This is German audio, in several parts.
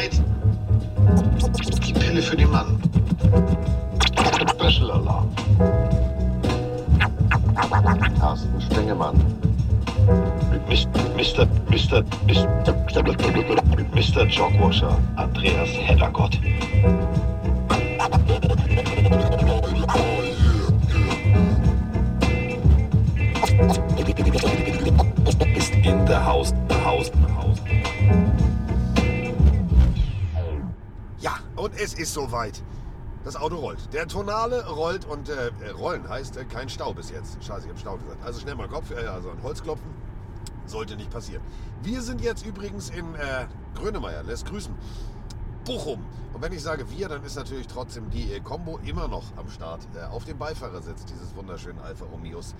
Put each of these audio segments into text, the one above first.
Zeit. Die Pille für den Mann. Special Alarm. Carsten Spengemann. Mis- Mr. Mr. Mr. Mr. Jogwasher. Andreas Heddergott. Und es ist soweit. Das Auto rollt. Der Tonale rollt und äh, äh, rollen heißt äh, kein Stau bis jetzt. Scheiße, ich habe Stau gesagt. Also schnell mal Kopf, äh, also ein Holzklopfen. Sollte nicht passieren. Wir sind jetzt übrigens in äh, Grönemeyer, lässt grüßen. Bochum. Und wenn ich sage wir, dann ist natürlich trotzdem die äh, Combo immer noch am Start. Äh, auf dem Beifahrersitz dieses wunderschönen Alfa Romeos.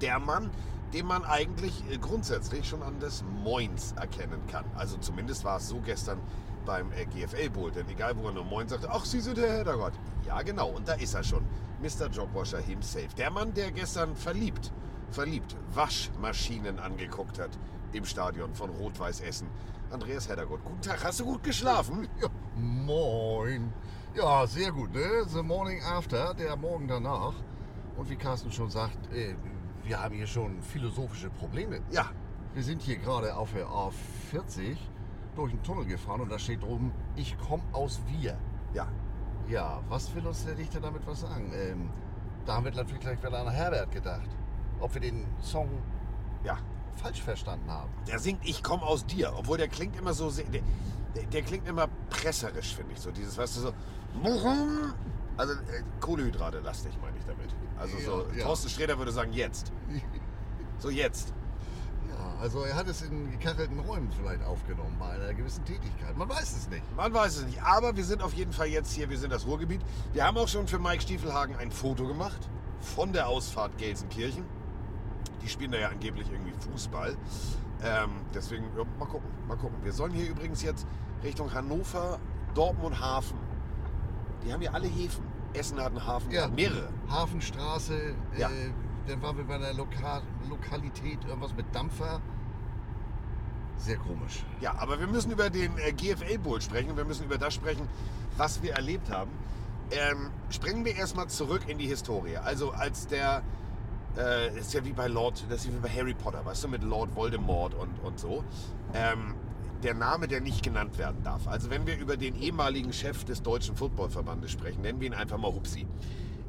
Der Mann, den man eigentlich äh, grundsätzlich schon an des Moins erkennen kann. Also zumindest war es so gestern beim äh, GFL Bowl. Denn egal, wo er nur Moin sagte, ach, Sie sind der Heddergott. Ja, genau. Und da ist er schon. Mr. Jogwasher himself. Der Mann, der gestern verliebt, verliebt Waschmaschinen angeguckt hat im Stadion von Rot-Weiß Essen. Andreas Heddergott, guten Tag. Hast du gut geschlafen? Ja, moin. Ja, sehr gut, ne? The morning after, der Morgen danach. Und wie Carsten schon sagt, äh, wir haben hier schon philosophische Probleme. Ja. Wir sind hier gerade auf der A40 durch einen Tunnel gefahren und da steht oben, ich komme aus Wir. Ja. Ja, was will uns der Dichter damit was sagen? Ähm, da haben wir natürlich gleich wieder an Herbert gedacht. Ob wir den Song Ja. falsch verstanden haben. Der singt Ich komm aus dir, obwohl der klingt immer so, sehr- der, der, der klingt immer presserisch, finde ich. So dieses, weißt du, so, also äh, Kohlehydrate lastig, meine ich damit. Also so, Ja, ja. Thorsten Sträter würde sagen, jetzt. So jetzt. Also er hat es in gekachelten Räumen vielleicht aufgenommen bei einer gewissen Tätigkeit. Man weiß es nicht. Man weiß es nicht. Aber wir sind auf jeden Fall jetzt hier, wir sind das Ruhrgebiet. Wir haben auch schon für Mike Stiefelhagen ein Foto gemacht von der Ausfahrt Gelsenkirchen. Die spielen da ja angeblich irgendwie Fußball. Ähm, deswegen, ja, mal gucken, mal gucken. Wir sollen hier übrigens jetzt Richtung Hannover, Dortmund, Hafen. Die haben ja alle Häfen. Essen hat einen Hafen, ja. mehrere. Hafenstraße, Ja. äh, dann waren wir bei einer Loka Lokalität, irgendwas mit Dampfer. Sehr komisch. Ja, aber wir müssen über den äh, GFL Bowl sprechen. Wir müssen über das sprechen, was wir erlebt haben. Ähm, springen wir erstmal zurück in die Historie. Also als der, äh, ist ja wie bei Lord, das ist wie bei Harry Potter, weißt du, mit Lord Voldemort und, und so. Ähm, der Name, der nicht genannt werden darf. Also wenn wir über den ehemaligen Chef des Deutschen Footballverbandes sprechen, nennen wir ihn einfach mal Hupsi.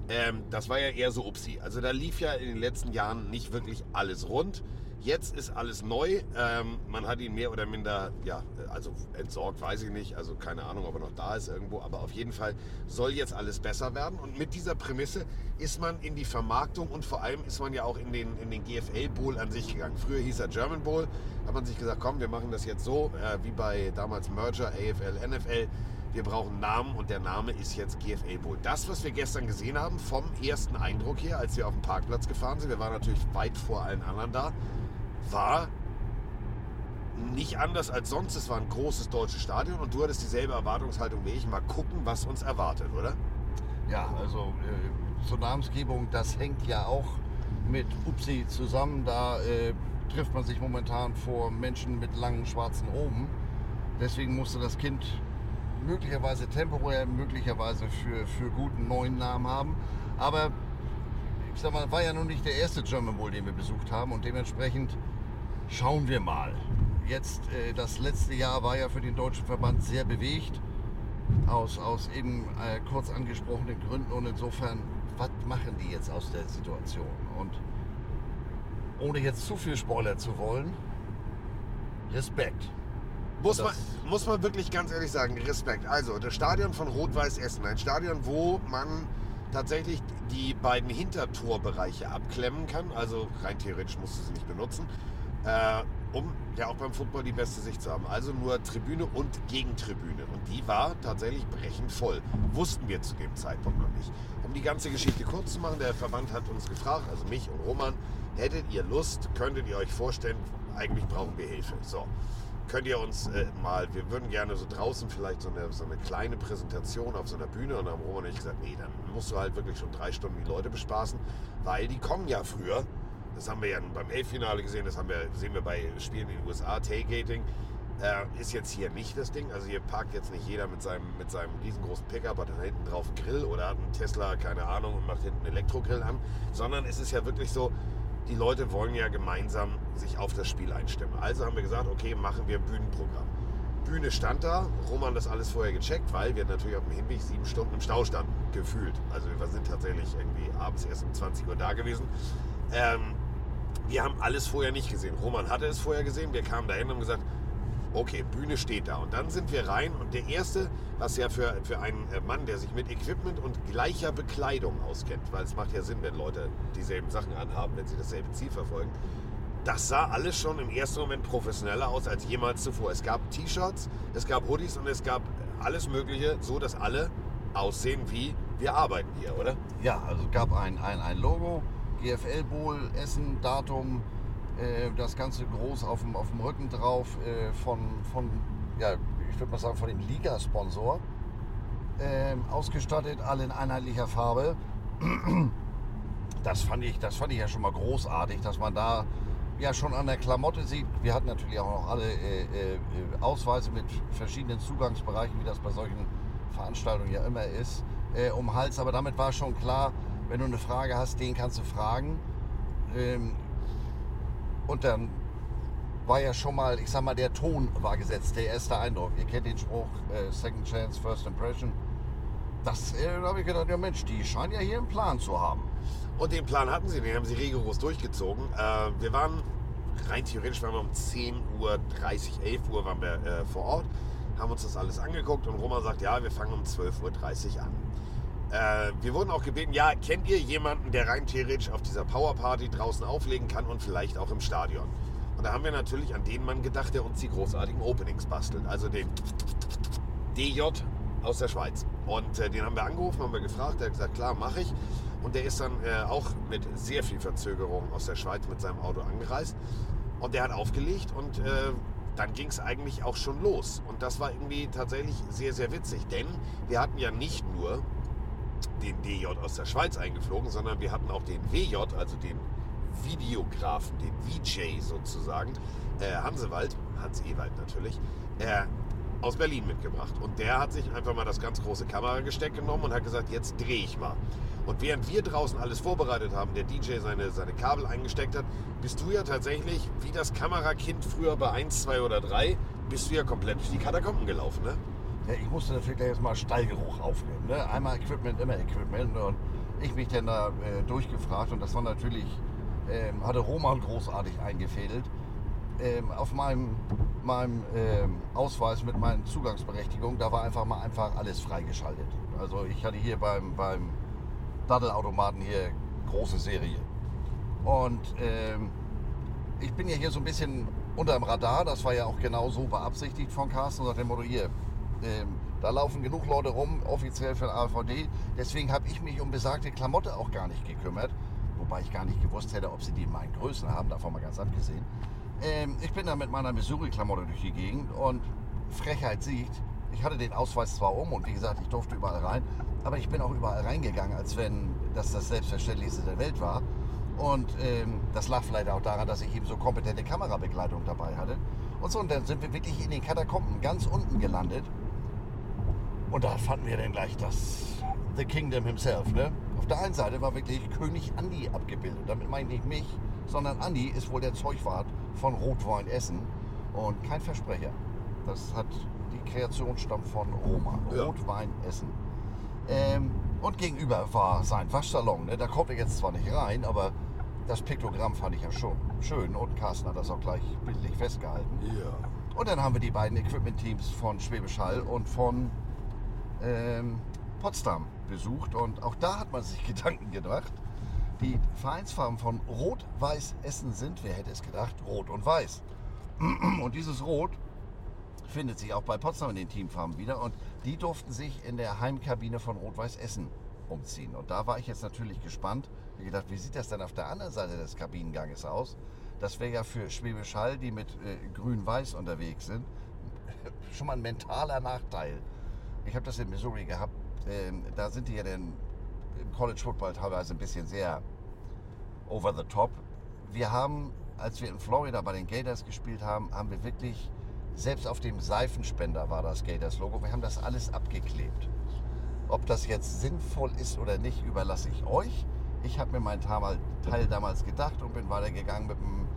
Ähm, das war ja eher so Upsi. Also da lief ja in den letzten Jahren nicht wirklich alles rund. Jetzt ist alles neu. Ähm, man hat ihn mehr oder minder, ja, also entsorgt, weiß ich nicht. Also keine Ahnung, ob er noch da ist irgendwo. Aber auf jeden Fall soll jetzt alles besser werden. Und mit dieser Prämisse ist man in die Vermarktung und vor allem ist man ja auch in den, in den GFL Bowl an sich gegangen. Früher hieß er German Bowl. Hat man sich gesagt, komm, wir machen das jetzt so, äh, wie bei damals Merger, AFL, NFL. Wir brauchen Namen und der Name ist jetzt GFL Bowl. Das, was wir gestern gesehen haben, vom ersten Eindruck her, als wir auf dem Parkplatz gefahren sind, wir waren natürlich weit vor allen anderen da, war nicht anders als sonst. Es war ein großes deutsches Stadion und du hattest dieselbe Erwartungshaltung wie ich. Mal gucken, was uns erwartet, oder? Ja, also äh, zur Namensgebung, das hängt ja auch mit Upsi zusammen. Da äh, trifft man sich momentan vor Menschen mit langen schwarzen Roben. Deswegen musste das Kind möglicherweise temporär, möglicherweise für, für guten neuen Namen haben. Aber ich sag mal, war ja nun nicht der erste German Bowl, den wir besucht haben und dementsprechend schauen wir mal. Jetzt, äh, das letzte Jahr war ja für den Deutschen Verband sehr bewegt, aus, aus eben äh, kurz angesprochenen Gründen und insofern, was machen die jetzt aus der Situation? Und ohne jetzt zu viel Spoiler zu wollen, Respekt. Muss man, muss man wirklich ganz ehrlich sagen, Respekt. Also, das Stadion von Rot-Weiß Essen, ein Stadion, wo man tatsächlich die beiden Hintertorbereiche abklemmen kann. Also, rein theoretisch musst du sie nicht benutzen, äh, um ja auch beim Football die beste Sicht zu haben. Also nur Tribüne und Gegentribüne. Und die war tatsächlich brechend voll. Wussten wir zu dem Zeitpunkt noch nicht. Um die ganze Geschichte kurz zu machen, der Verband hat uns gefragt, also mich und Roman, hättet ihr Lust, könntet ihr euch vorstellen, eigentlich brauchen wir Hilfe. So könnt ihr uns äh, mal, wir würden gerne so draußen vielleicht so eine, so eine kleine Präsentation auf so einer Bühne und dann haben Roman und ich gesagt, nee, dann musst du halt wirklich schon drei Stunden die Leute bespaßen, weil die kommen ja früher. Das haben wir ja beim Elffinale gesehen, das haben wir, sehen wir bei Spielen in den USA, Tailgating. Äh, ist jetzt hier nicht das Ding. Also hier parkt jetzt nicht jeder mit seinem, mit seinem riesengroßen Pickup, hat da hinten drauf einen Grill oder hat einen Tesla, keine Ahnung, und macht hinten einen Elektrogrill an. Sondern es ist ja wirklich so, die Leute wollen ja gemeinsam sich auf das Spiel einstimmen. Also haben wir gesagt, okay, machen wir ein Bühnenprogramm. Bühne stand da, Roman das alles vorher gecheckt, weil wir natürlich auf dem Hinweg sieben Stunden im Stau standen, gefühlt. Also wir sind tatsächlich irgendwie abends erst um 20 Uhr da gewesen. Ähm, wir haben alles vorher nicht gesehen. Roman hatte es vorher gesehen, wir kamen dahin und haben gesagt, okay, Bühne steht da. Und dann sind wir rein und der erste, was ja für, für einen äh, Mann, der sich mit Equipment und gleicher Bekleidung auskennt, weil es macht ja Sinn, wenn Leute dieselben Sachen anhaben, wenn sie dasselbe Ziel verfolgen, das sah alles schon im ersten Moment professioneller aus als jemals zuvor. Es gab T-Shirts, es gab Hoodies und es gab alles Mögliche, so dass alle aussehen wie wir arbeiten hier, oder? Ja, also gab ein, ein, ein Logo, GFL Bowl, Essen, Datum, äh, das Ganze groß auf dem, auf dem Rücken drauf äh, von, von, ja, ich würde mal sagen, von dem Liga-Sponsor. Ähm, ausgestattet, alle in einheitlicher Farbe. Das fand, ich, das fand ich ja schon mal großartig, dass man da ja schon an der Klamotte sieht. Wir hatten natürlich auch noch alle äh, äh, Ausweise mit verschiedenen Zugangsbereichen, wie das bei solchen Veranstaltungen ja immer ist, um Hals. Aber damit war schon klar, wenn du eine Frage hast, den kannst du fragen. Ähm, und dann war ja schon mal, ich sag mal, der Ton war gesetzt, der erste Eindruck. Ihr kennt den Spruch, äh, Second Chance, First Impression. Das, äh, da habe ich gedacht, ja Mensch, die scheinen ja hier einen Plan zu haben. Und den Plan hatten sie, den haben sie rigoros durchgezogen. Äh, wir waren rein theoretisch waren wir um 10 Uhr, 30, 11 Uhr waren wir äh, vor Ort, haben uns das alles angeguckt und Roman sagt, ja, wir fangen um 12.30 Uhr an. Äh, wir wurden auch gebeten, ja, kennt ihr jemanden, der rein theoretisch auf dieser Powerparty draußen auflegen kann und vielleicht auch im Stadion? Und da haben wir natürlich an den Mann gedacht, der uns die großartigen Openings bastelt. Also den DJ aus der Schweiz. Und äh, den haben wir angerufen, haben wir gefragt, der hat gesagt, klar, mache ich. Und der ist dann äh, auch mit sehr viel Verzögerung aus der Schweiz mit seinem Auto angereist. Und der hat aufgelegt und äh, dann ging es eigentlich auch schon los. Und das war irgendwie tatsächlich sehr, sehr witzig. Denn wir hatten ja nicht nur den DJ aus der Schweiz eingeflogen, sondern wir hatten auch den WJ, also den Videografen, den VJ sozusagen, äh, Hansewald, Hans Ewald natürlich, äh, aus Berlin mitgebracht. Und der hat sich einfach mal das ganz große Kameragesteck genommen und hat gesagt, jetzt drehe ich mal. Und während wir draußen alles vorbereitet haben, der DJ seine, seine Kabel eingesteckt hat, bist du ja tatsächlich, wie das Kamerakind früher bei 1, 2 oder 3, bist du ja komplett durch die Katakomben gelaufen, ne? Ja, ich musste natürlich gleich mal Stallgeruch aufnehmen. Ne? Einmal Equipment, immer Equipment. Und ich mich dann da äh, durchgefragt und das war natürlich, ähm, hatte Roman großartig eingefädelt. Ähm, auf meinem, meinem ähm, Ausweis mit meinen Zugangsberechtigungen, da war einfach mal einfach alles freigeschaltet. Also ich hatte hier beim, beim Daddelautomaten hier große Serie. Und ähm, ich bin ja hier so ein bisschen unter dem Radar, das war ja auch genau so beabsichtigt von Carsten, nach dem Motto, hier, ähm, da laufen genug Leute rum, offiziell für den AVD. Deswegen habe ich mich um besagte Klamotte auch gar nicht gekümmert. Wobei ich gar nicht gewusst hätte, ob sie die in meinen Größen haben, davon mal ganz abgesehen. Ähm, ich bin da mit meiner Missouri-Klamotte durch die Gegend und Frechheit siegt, ich hatte den Ausweis zwar um und wie gesagt, ich durfte überall rein, aber ich bin auch überall reingegangen, als wenn das das Selbstverständlichste der Welt war. Und ähm, das lag vielleicht auch daran, dass ich eben so kompetente Kamerabegleitung dabei hatte. Und so, und dann sind wir wirklich in den Katakomben ganz unten gelandet. Und da fanden wir dann gleich das The Kingdom himself. Ne? Auf der einen Seite war wirklich König Andi abgebildet. Damit meine ich nicht mich, sondern Andi ist wohl der Zeugwart von Rotwein Essen und kein Versprecher. Das hat die Kreation stammt von Roma. Ja. Rotwein Essen. Ähm, und gegenüber war sein Waschsalon. Ne? Da kommt er jetzt zwar nicht rein, aber das Piktogramm fand ich ja schon schön. Und Carsten hat das auch gleich bildlich festgehalten. Ja. Und dann haben wir die beiden Equipment-Teams von Schwäbisch Hall und von ähm, Potsdam besucht. Und auch da hat man sich Gedanken gedacht. Die Vereinsfarben von Rot-Weiß Essen sind, wer hätte es gedacht, Rot und Weiß. Und dieses Rot findet sich auch bei Potsdam in den Teamfarben wieder. Und die durften sich in der Heimkabine von Rot-Weiß Essen umziehen. Und da war ich jetzt natürlich gespannt. Ich gedacht, wie sieht das denn auf der anderen Seite des Kabinenganges aus? Das wäre ja für Schwäbisch Hall, die mit äh, Grün-Weiß unterwegs sind, schon mal ein mentaler Nachteil. Ich habe das in Missouri gehabt. Ähm, da sind die ja dann im College Football teilweise ein bisschen sehr over the top. Wir haben, als wir in Florida bei den Gators gespielt haben, haben wir wirklich Selbst auf dem Seifenspender war das Gators-Logo. Wir haben das alles abgeklebt. Ob das jetzt sinnvoll ist oder nicht, überlasse ich euch. Ich habe mir meinen Teil damals gedacht und bin weitergegangen mit, dem,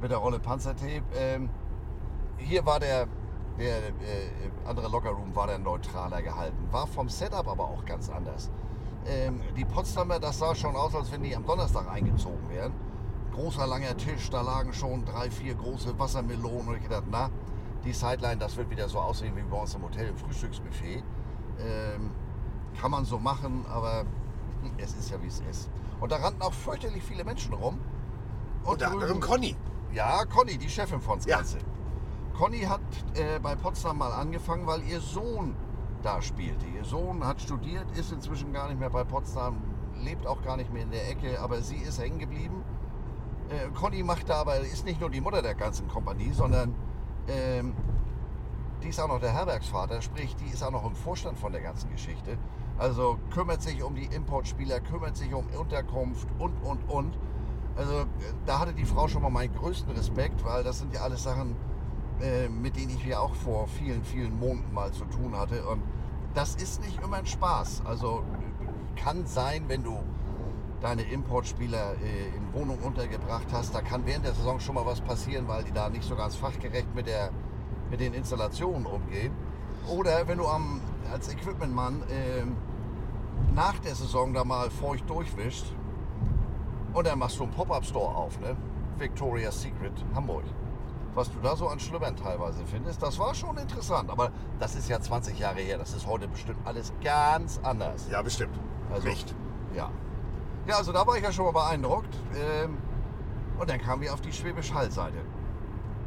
mit der Rolle Panzertape. Ähm, hier war der, der äh, andere Lockerroom war der neutraler gehalten. War vom Setup aber auch ganz anders. Ähm, die Potsdamer, das sah schon aus, als wenn die am Donnerstag eingezogen wären. Großer langer Tisch, da lagen schon drei, vier große Wassermelonen und ich dachte, na, die Sideline, das wird wieder so aussehen wie bei uns im Hotel im Frühstücksbuffet. Ähm, kann man so machen, aber es ist ja wie es ist. Und da rannten auch fürchterlich viele Menschen rum. Und Unter anderem Conny. Ja, Conny, die Chefin von Ja. Conny hat äh, bei Potsdam mal angefangen, weil ihr Sohn da spielte. Ihr Sohn hat studiert, ist inzwischen gar nicht mehr bei Potsdam, lebt auch gar nicht mehr in der Ecke, aber sie ist hängen geblieben. Äh, Conny macht da aber, ist nicht nur die Mutter der ganzen Kompanie, sondern ähm, die ist auch noch der Herbergsvater, sprich, die ist auch noch im Vorstand von der ganzen Geschichte. Also kümmert sich um die Importspieler, kümmert sich um Unterkunft und, und, und. Also äh, da hatte die Frau schon mal meinen größten Respekt, weil das sind ja alles Sachen, äh, mit denen ich ja auch vor vielen, vielen Monaten mal zu tun hatte. Und das ist nicht immer ein Spaß. Also äh, kann sein, wenn du deine Importspieler äh, in Wohnung untergebracht hast, da kann während der Saison schon mal was passieren, weil die da nicht so ganz fachgerecht mit, der, mit den Installationen umgehen. Oder wenn du am, als Equipmentmann ähm, nach der Saison da mal feucht durchwischst und dann machst du einen Pop-Up-Store auf, ne? Victoria's Secret Hamburg. Was du da so an Schlüppern teilweise findest, das war schon interessant. Aber das ist ja 20 Jahre her. Das ist heute bestimmt alles ganz anders. Ja, bestimmt. Also, Nicht. Ja. Ja, also da war ich ja schon mal beeindruckt. Ähm, und dann kamen wir auf die Schwäbisch Hall-Seite.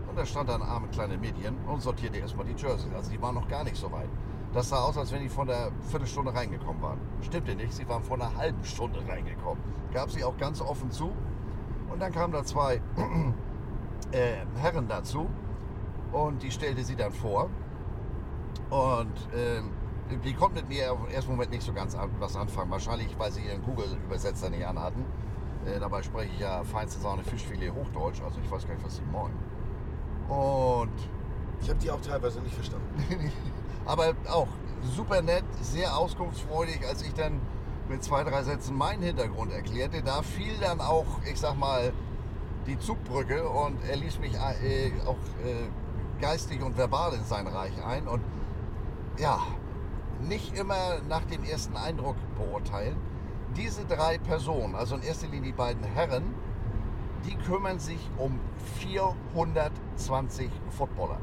Und da stand dann arme kleine Medien und sortierte erstmal die Jerseys. Also die waren noch gar nicht so weit. Das sah aus, als wenn die von der Viertelstunde reingekommen waren. Stimmte nicht, sie waren vor einer halben Stunde reingekommen. Gab sie auch ganz offen zu. Und dann kamen da zwei äh, Herren dazu und die stellte sie dann vor. Und ähm, die konnten mit mir im ersten Moment nicht so ganz an, was anfangen. Wahrscheinlich, weil sie ihren Google-Übersetzer nicht anhatten. Äh, dabei spreche ich ja feinste Sahne Fischfilet Hochdeutsch, also ich weiß gar nicht, was sie meinen. Und Ich habe die auch teilweise nicht verstanden. aber auch super nett, sehr auskunftsfreudig, als ich dann mit zwei, drei Sätzen meinen Hintergrund erklärte. Da fiel dann auch, ich sag mal, die Zugbrücke und er ließ mich äh, auch äh, geistig und verbal in sein Reich ein. Und ja, nicht immer nach dem ersten Eindruck beurteilen. Diese drei Personen, also in erster Linie die beiden Herren, die kümmern sich um 420 Footballer.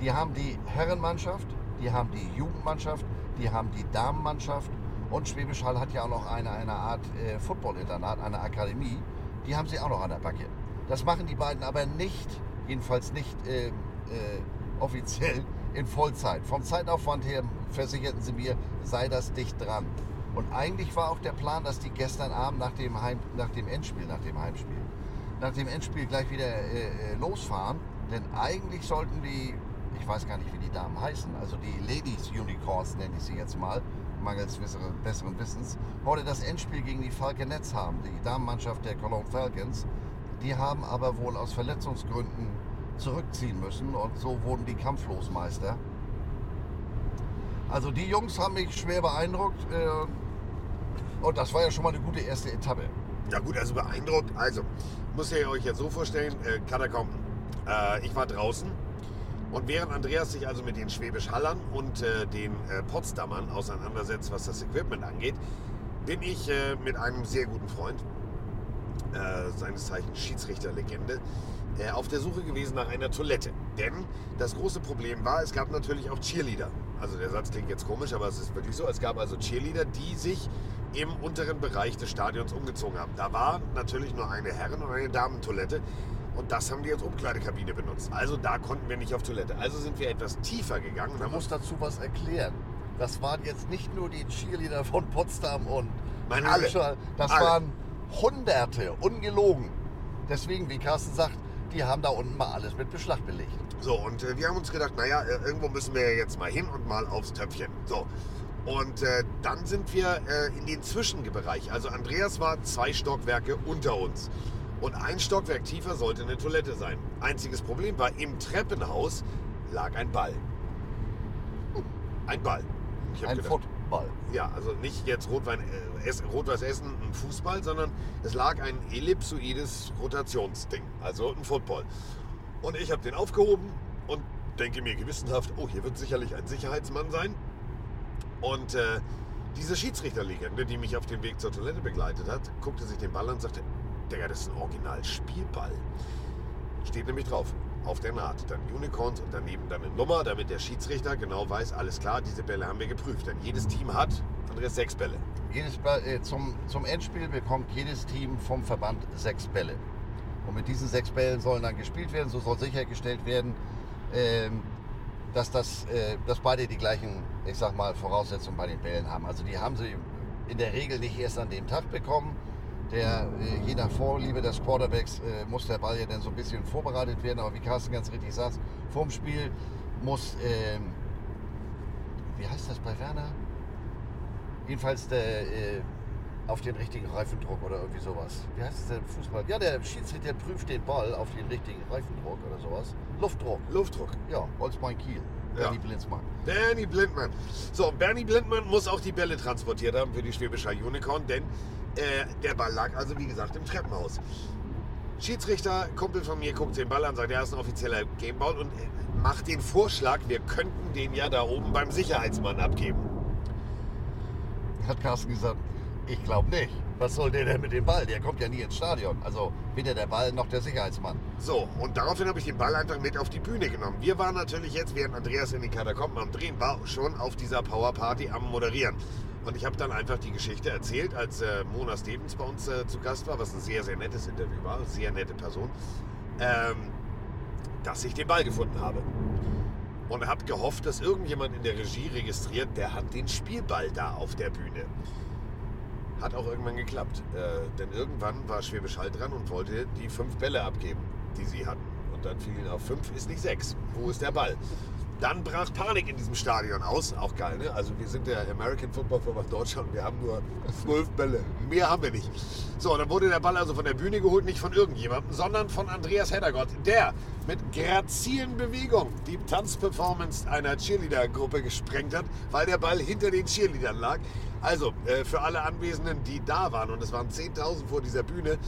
Die haben die Herrenmannschaft, die haben die Jugendmannschaft, die haben die Damenmannschaft und Schwäbisch Hall hat ja auch noch eine, eine Art äh, Football-Internat, eine Akademie. Die haben sie auch noch an der Backe. Das machen die beiden aber nicht, jedenfalls nicht äh, äh, offiziell in Vollzeit. Vom Zeitaufwand her versicherten sie mir, sei das dicht dran. Und eigentlich war auch der Plan, dass die gestern Abend nach dem, Heim, nach dem Endspiel, nach dem Heimspiel, nach dem Endspiel gleich wieder äh, äh, losfahren. Denn eigentlich sollten die, ich weiß gar nicht, wie die Damen heißen, also die Ladies Unicorns nenne ich sie jetzt mal, mangels besseren, Wissens, heute das Endspiel gegen die Falconets haben, die Damenmannschaft der Cologne Falcons. Die haben aber wohl aus Verletzungsgründen zurückziehen müssen und so wurden die Kampflosmeister. Also die Jungs haben mich schwer beeindruckt äh, und das war ja schon mal eine gute erste Etappe. Ja gut, also beeindruckt. Also, muss ihr euch jetzt so vorstellen, äh, Katakomben. Äh, ich war draußen und während Andreas sich also mit den Schwäbisch-Hallern und äh, den äh, Potsdamern auseinandersetzt, was das Equipment angeht, bin ich äh, mit einem sehr guten Freund, äh, seines Zeichens Schiedsrichterlegende, äh, auf der Suche gewesen nach einer Toilette. Denn das große Problem war, es gab natürlich auch Cheerleader. Also der Satz klingt jetzt komisch, aber es ist wirklich so. Es gab also Cheerleader, die sich im unteren Bereich des Stadions umgezogen haben. Da war natürlich nur eine Herren- und eine Damentoilette. Und das haben die als Umkleidekabine benutzt. Also da konnten wir nicht auf Toilette. Also sind wir etwas tiefer gegangen. haben musst dazu was erklären. Das waren jetzt nicht nur die Cheerleader von Potsdam und Nein, alle. Das Alle. waren Hunderte, ungelogen. Deswegen, wie Carsten sagt, die haben da unten mal alles mit Beschlag belegt. So, und äh, wir haben uns gedacht, naja, äh, irgendwo müssen wir ja jetzt mal hin und mal aufs Töpfchen. So. Und äh, dann sind wir äh, in den Zwischenbereich. Also Andreas war zwei Stockwerke unter uns. Und ein Stockwerk tiefer sollte eine Toilette sein. Einziges Problem war, im Treppenhaus lag ein Ball. Ein Ball. Ein gedacht, Football. ja, also nicht jetzt Rotwein, äh, Ess, Rot-Weiß Essen, ein Fußball, sondern es lag ein ellipsoides Rotationsding, also ein Football. Und ich habe den aufgehoben und denke mir gewissenhaft, oh, hier wird sicherlich ein Sicherheitsmann sein. Und äh, diese Schiedsrichterlegende, die mich auf dem Weg zur Toilette begleitet hat, guckte sich den Ball an und sagte, Digga, das ist ein Original-Spielball. Steht nämlich drauf, auf der Naht. Dann Unicorns und daneben dann eine Nummer, damit der Schiedsrichter genau weiß, alles klar, diese Bälle haben wir geprüft. Denn jedes Team hat, Andreas, sechs Bälle. Jedes Ball, äh, zum, zum Endspiel bekommt jedes Team vom Verband sechs Bälle. Und mit diesen sechs Bällen sollen dann gespielt werden. So soll sichergestellt werden, ähm, dass, das, äh, dass beide die gleichen, ich sag mal, Voraussetzungen bei den Bällen haben. Also die haben sie in der Regel nicht erst an dem Tag bekommen. Der, äh, je nach Vorliebe des Quarterbacks äh, muss der Ball ja dann so ein bisschen vorbereitet werden. Aber wie Carsten ganz richtig sagt, vorm Spiel muss, ähm, wie heißt das bei Werner? Jedenfalls der, äh, auf den richtigen Reifendruck oder irgendwie sowas. Wie heißt es denn im Fußball? Ja, der Schiedsrichter prüft den Ball auf den richtigen Reifendruck oder sowas. Luftdruck. Luftdruck. Ja, Holzbein Kiel. Ja. Bernie Blinzmann. Bernie Blindmann. So, Bernie Blindmann muss auch die Bälle transportiert haben für die Schwäbischer Unicorn, denn äh, der Ball lag also, wie gesagt, im Treppenhaus. Schiedsrichter, Kumpel von mir, guckt den Ball an, sagt, er ist ein offizieller Gameball und äh, macht den Vorschlag, wir könnten den ja da oben beim Sicherheitsmann abgeben. Hat Carsten gesagt, ich glaube nicht. Was soll der denn mit dem Ball? Der kommt ja nie ins Stadion. Also weder der Ball noch der Sicherheitsmann. So, und daraufhin habe ich den Ball einfach mit auf die Bühne genommen. Wir waren natürlich jetzt, während Andreas in den Katakomben am Drehen war, schon auf dieser Powerparty am Moderieren. Und ich habe dann einfach die Geschichte erzählt, als äh, Mona Stevens bei uns äh, zu Gast war, was ein sehr, sehr nettes Interview war, sehr nette Person, ähm, dass ich den Ball gefunden habe. Und habe gehofft, dass irgendjemand in der Regie registriert, der hat den Spielball da auf der Bühne. Hat auch irgendwann geklappt. Äh, denn irgendwann war Schwäbisch Hall dran und wollte die fünf Bälle abgeben, die sie hatten. Und dann fiel ihnen auf fünf, ist nicht sechs. Wo ist der Ball? Dann brach Panik in diesem Stadion aus. Auch geil, ne? Also wir sind der American Football Verband Deutschland und wir haben nur zwölf Bälle. Mehr haben wir nicht. So, dann wurde der Ball also von der Bühne geholt, nicht von irgendjemandem, sondern von Andreas Heddergott, der mit grazilen Bewegungen die Tanzperformance einer Cheerleader-Gruppe gesprengt hat, weil der Ball hinter den Cheerleadern lag. Also, äh, für alle Anwesenden, die da waren, und es waren 10.000 vor dieser Bühne,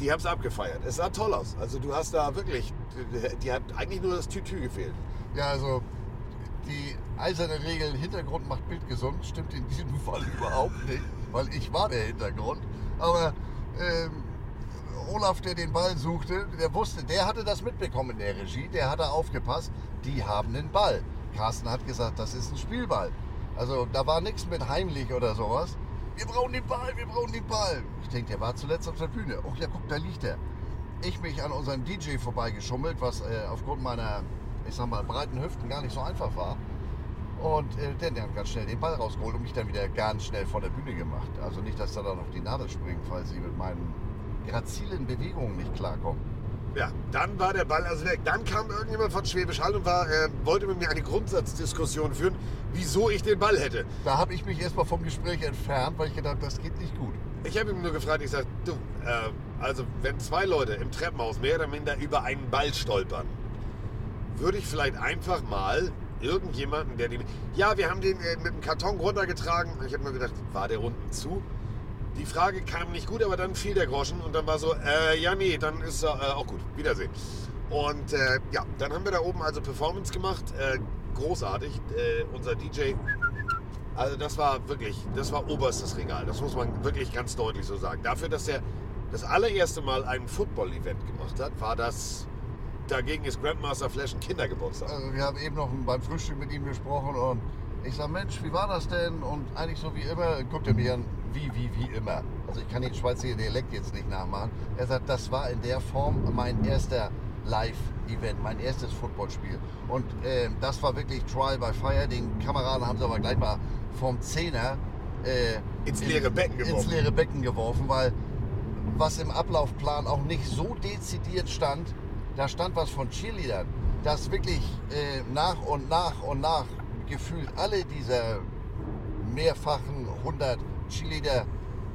die haben es abgefeiert. Es sah toll aus. Also du hast da wirklich, die hat eigentlich nur das Tütü gefehlt. Ja, also die eiserne Regel Hintergrund macht Bild gesund stimmt in diesem Fall überhaupt nicht, weil ich war der Hintergrund. Aber ähm, Olaf, der den Ball suchte, der wusste, der hatte das mitbekommen in der Regie, der hatte aufgepasst, die haben den Ball. Carsten hat gesagt, das ist ein Spielball. Also da war nichts mit heimlich oder sowas. Wir brauchen den Ball, wir brauchen den Ball. Ich denke, der war zuletzt auf der Bühne. Oh ja, guck, da liegt er. Ich mich an unserem DJ vorbeigeschummelt, was äh, aufgrund meiner, ich sag mal, breiten Hüften gar nicht so einfach war. Und äh, der, der hat ganz schnell den Ball rausgeholt und mich dann wieder ganz schnell von der Bühne gemacht. Also nicht, dass da dann noch die Nadel springt, falls sie mit meinen grazilen Bewegungen nicht klarkommen. Ja, dann war der Ball also weg. Dann kam irgendjemand von Schwäbisch Hall und war, äh, wollte mit mir eine Grundsatzdiskussion führen, wieso ich den Ball hätte. Da habe ich mich erstmal vom Gespräch entfernt, weil ich gedacht, das geht nicht gut. Ich habe ihm nur gefragt, ich sage, du, äh, also wenn zwei Leute im Treppenhaus mehr oder minder über einen Ball stolpern, würde ich vielleicht einfach mal irgendjemanden, der den... Ja, wir haben den äh, mit dem Karton runtergetragen. Ich habe mir gedacht, war der unten zu? Die Frage kam nicht gut, aber dann fiel der Groschen und dann war so, äh, ja, nee, dann ist er äh, auch gut. Wiedersehen. Und äh, ja, dann haben wir da oben also Performance gemacht. Äh, großartig. Äh, unser DJ, also das war wirklich, das war oberstes Regal. Das muss man wirklich ganz deutlich so sagen. Dafür, dass er das allererste Mal ein Football-Event gemacht hat, war das, dagegen ist Grandmaster Flash ein Kindergeburtstag. Also wir haben eben noch beim Frühstück mit ihm gesprochen und ich sage, Mensch, wie war das denn? Und eigentlich so wie immer, guckt er mir an, wie, wie, wie immer. Also ich kann den Schweizer Dialekt jetzt nicht nachmachen. Er sagt, das war in der Form mein erster Live-Event, mein erstes Footballspiel. Und äh, das war wirklich Trial by Fire. Den Kameraden haben sie aber gleich mal vom Zehner äh, Ins leere Becken ins geworfen. leere Becken geworfen, weil was im Ablaufplan auch nicht so dezidiert stand, da stand was von Cheerleadern, dass wirklich äh, nach und nach und nach gefühlt alle dieser mehrfachen 100 Cheerleader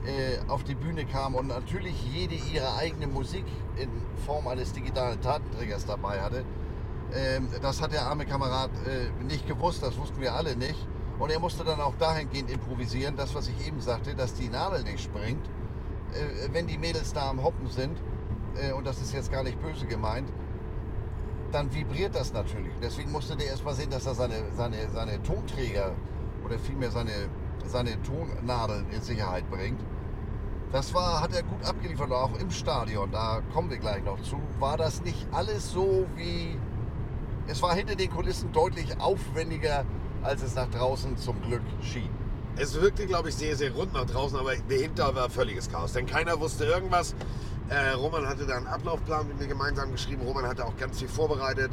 äh, auf die Bühne kamen und natürlich jede ihre eigene Musik in Form eines digitalen Datenträgers dabei hatte. Ähm, das hat der arme Kamerad äh, nicht gewusst, das wussten wir alle nicht. Und er musste dann auch dahingehend improvisieren, das, was ich eben sagte, dass die Nadel nicht springt, äh, wenn die Mädels da am Hoppen sind, äh, und das ist jetzt gar nicht böse gemeint, dann vibriert das natürlich. Deswegen musste der erst mal sehen, dass er seine, seine, seine Tonträger oder vielmehr seine, seine Tonnadeln in Sicherheit bringt. Das war, hat er gut abgeliefert, auch im Stadion, da kommen wir gleich noch zu. War das nicht alles so wie. Es war hinter den Kulissen deutlich aufwendiger, als es nach draußen zum Glück schien. Es wirkte, glaube ich, sehr, sehr rund nach draußen, aber dahinter war völliges Chaos. Denn keiner wusste irgendwas. Äh, Roman hatte da einen Ablaufplan mit mir gemeinsam geschrieben. Roman hatte auch ganz viel vorbereitet.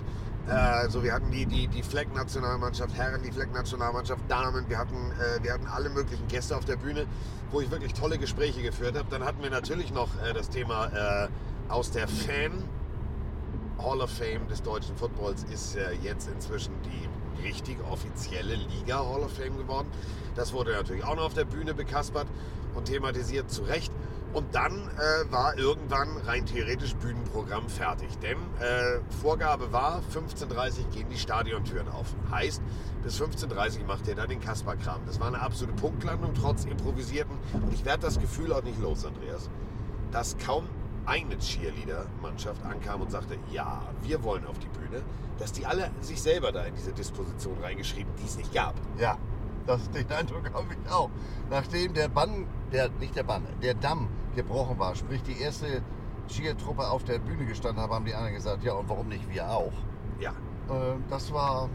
Äh, also wir hatten die, die, die Fleck-Nationalmannschaft, Herren, die Fleck-Nationalmannschaft, Damen. Wir hatten, äh, wir hatten alle möglichen Gäste auf der Bühne, wo ich wirklich tolle Gespräche geführt habe. Dann hatten wir natürlich noch äh, das Thema äh, aus der Fan Hall of Fame des deutschen Footballs ist äh, jetzt inzwischen die richtig offizielle Liga Hall of Fame geworden. Das wurde natürlich auch noch auf der Bühne bekaspert und thematisiert zu Recht. Und dann äh, war irgendwann rein theoretisch Bühnenprogramm fertig. Denn äh, Vorgabe war, 15.30 Uhr gehen die Stadiontüren auf. Heißt, bis 15.30 Uhr macht ihr da den Kasperkram. Das war eine absolute Punktlandung, trotz improvisierten. Und ich werde das Gefühl auch nicht los, Andreas, dass kaum eine Cheerleader-Mannschaft ankam und sagte, ja, wir wollen auf die Bühne, dass die alle sich selber da in diese Disposition reingeschrieben, die es nicht gab. Ja, das, den Eindruck habe ich auch. Nachdem der Bann, der, nicht der Bann, der Damm gebrochen war, sprich die erste Cheer-Truppe auf der Bühne gestanden haben, haben die anderen gesagt, ja und warum nicht wir auch? Ja. Äh, das war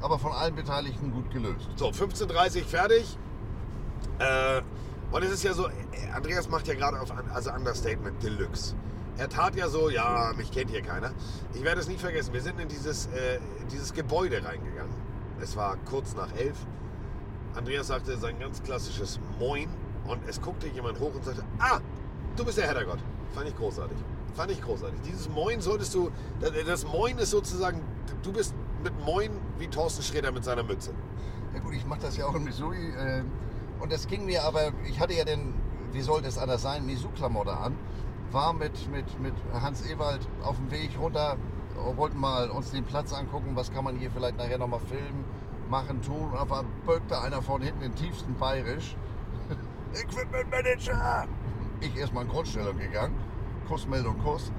aber von allen Beteiligten gut gelöst. So, 15.30 Uhr fertig. Äh, und es ist ja so, Andreas macht ja gerade auf also Understatement Deluxe. Er tat ja so, ja, mich kennt hier keiner. Ich werde es nie vergessen. Wir sind in dieses, äh, dieses Gebäude reingegangen. Es war kurz nach elf. Andreas sagte sein ganz klassisches Moin und es guckte jemand hoch und sagte, ah, du bist der Heddergott. Fand ich großartig. Fand ich großartig. Dieses Moin solltest du, das Moin ist sozusagen, du bist mit Moin wie Thorsten Schroeder mit seiner Mütze. Ja gut, ich mache das ja auch in Missouri. Äh, und es ging mir aber, ich hatte ja den, wie sollte es anders sein, Misu-Klamotte an. War mit, mit, mit Hans Ewald auf dem Weg runter, wollten mal uns den Platz angucken, was kann man hier vielleicht nachher nochmal filmen, machen, tun. Und auf einmal böckte einer von hinten den tiefsten Bayerisch. Equipment Manager! Ich erstmal in Grundstellung gegangen. Kussmeldung, Kuss.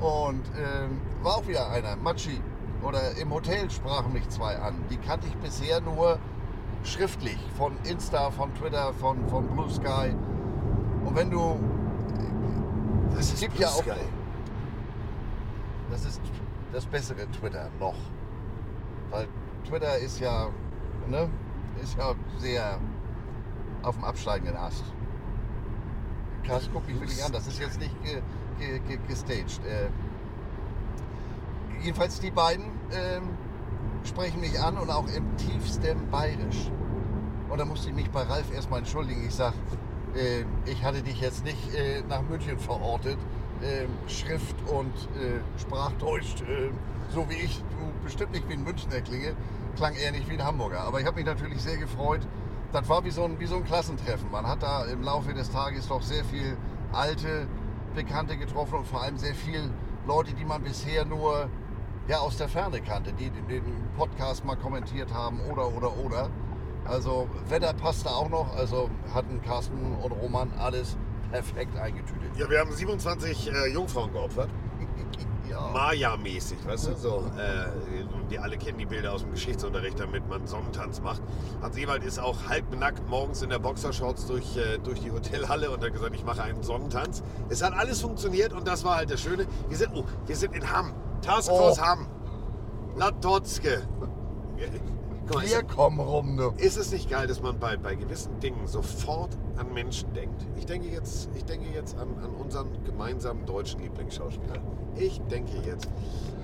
Und ähm, war auch wieder einer, Matschi. Oder im Hotel sprachen mich zwei an. Die kannte ich bisher nur schriftlich von Insta, von Twitter, von, von Blue Sky. Und wenn du. Das ist gibt Blue ja auch. Sky. Das ist das bessere Twitter noch. Weil Twitter ist ja, ne, ist ja sehr auf dem absteigenden Ast. Krass, guck mich wirklich an. Das ist jetzt nicht ge, ge, ge, gestaged. Äh, jedenfalls die beiden ähm, sprechen mich an und auch im tiefsten Bayerisch. Und da musste ich mich bei Ralf erstmal entschuldigen. Ich sage, äh, ich hatte dich jetzt nicht äh, nach München verortet. Äh, Schrift und äh, Sprachdeutsch, äh, so wie ich, du bestimmt nicht wie ein Münchner klinge, klang eher nicht wie ein Hamburger. Aber ich habe mich natürlich sehr gefreut. Das war wie so, ein, wie so ein Klassentreffen. Man hat da im Laufe des Tages doch sehr viel alte Bekannte getroffen und vor allem sehr viel Leute, die man bisher nur ja, aus der Ferne kannte, die den Podcast mal kommentiert haben oder, oder, oder. Also Wetter passte auch noch, also hatten Carsten und Roman alles perfekt eingetütet. Ja, wir haben 27 äh, Jungfrauen geopfert. Ja. Maya-mäßig, weißt du? So, äh, wir alle kennen die Bilder aus dem Geschichtsunterricht, damit man Sonnentanz macht. Hans Ewald ist auch halbnackt morgens in der Boxershorts durch, äh, durch die Hotelhalle und hat gesagt, ich mache einen Sonnentanz. Es hat alles funktioniert und das war halt das Schöne. Wir sind, oh, wir sind in Hamm. Taskforce Oh. Hamm. Latotzke. Guck mal, Wir ist, kommen rum, du. ist es nicht geil, dass man bei, bei gewissen Dingen sofort an Menschen denkt? Ich denke jetzt, ich denke jetzt an, an unseren gemeinsamen deutschen Lieblingsschauspieler. Ich denke jetzt,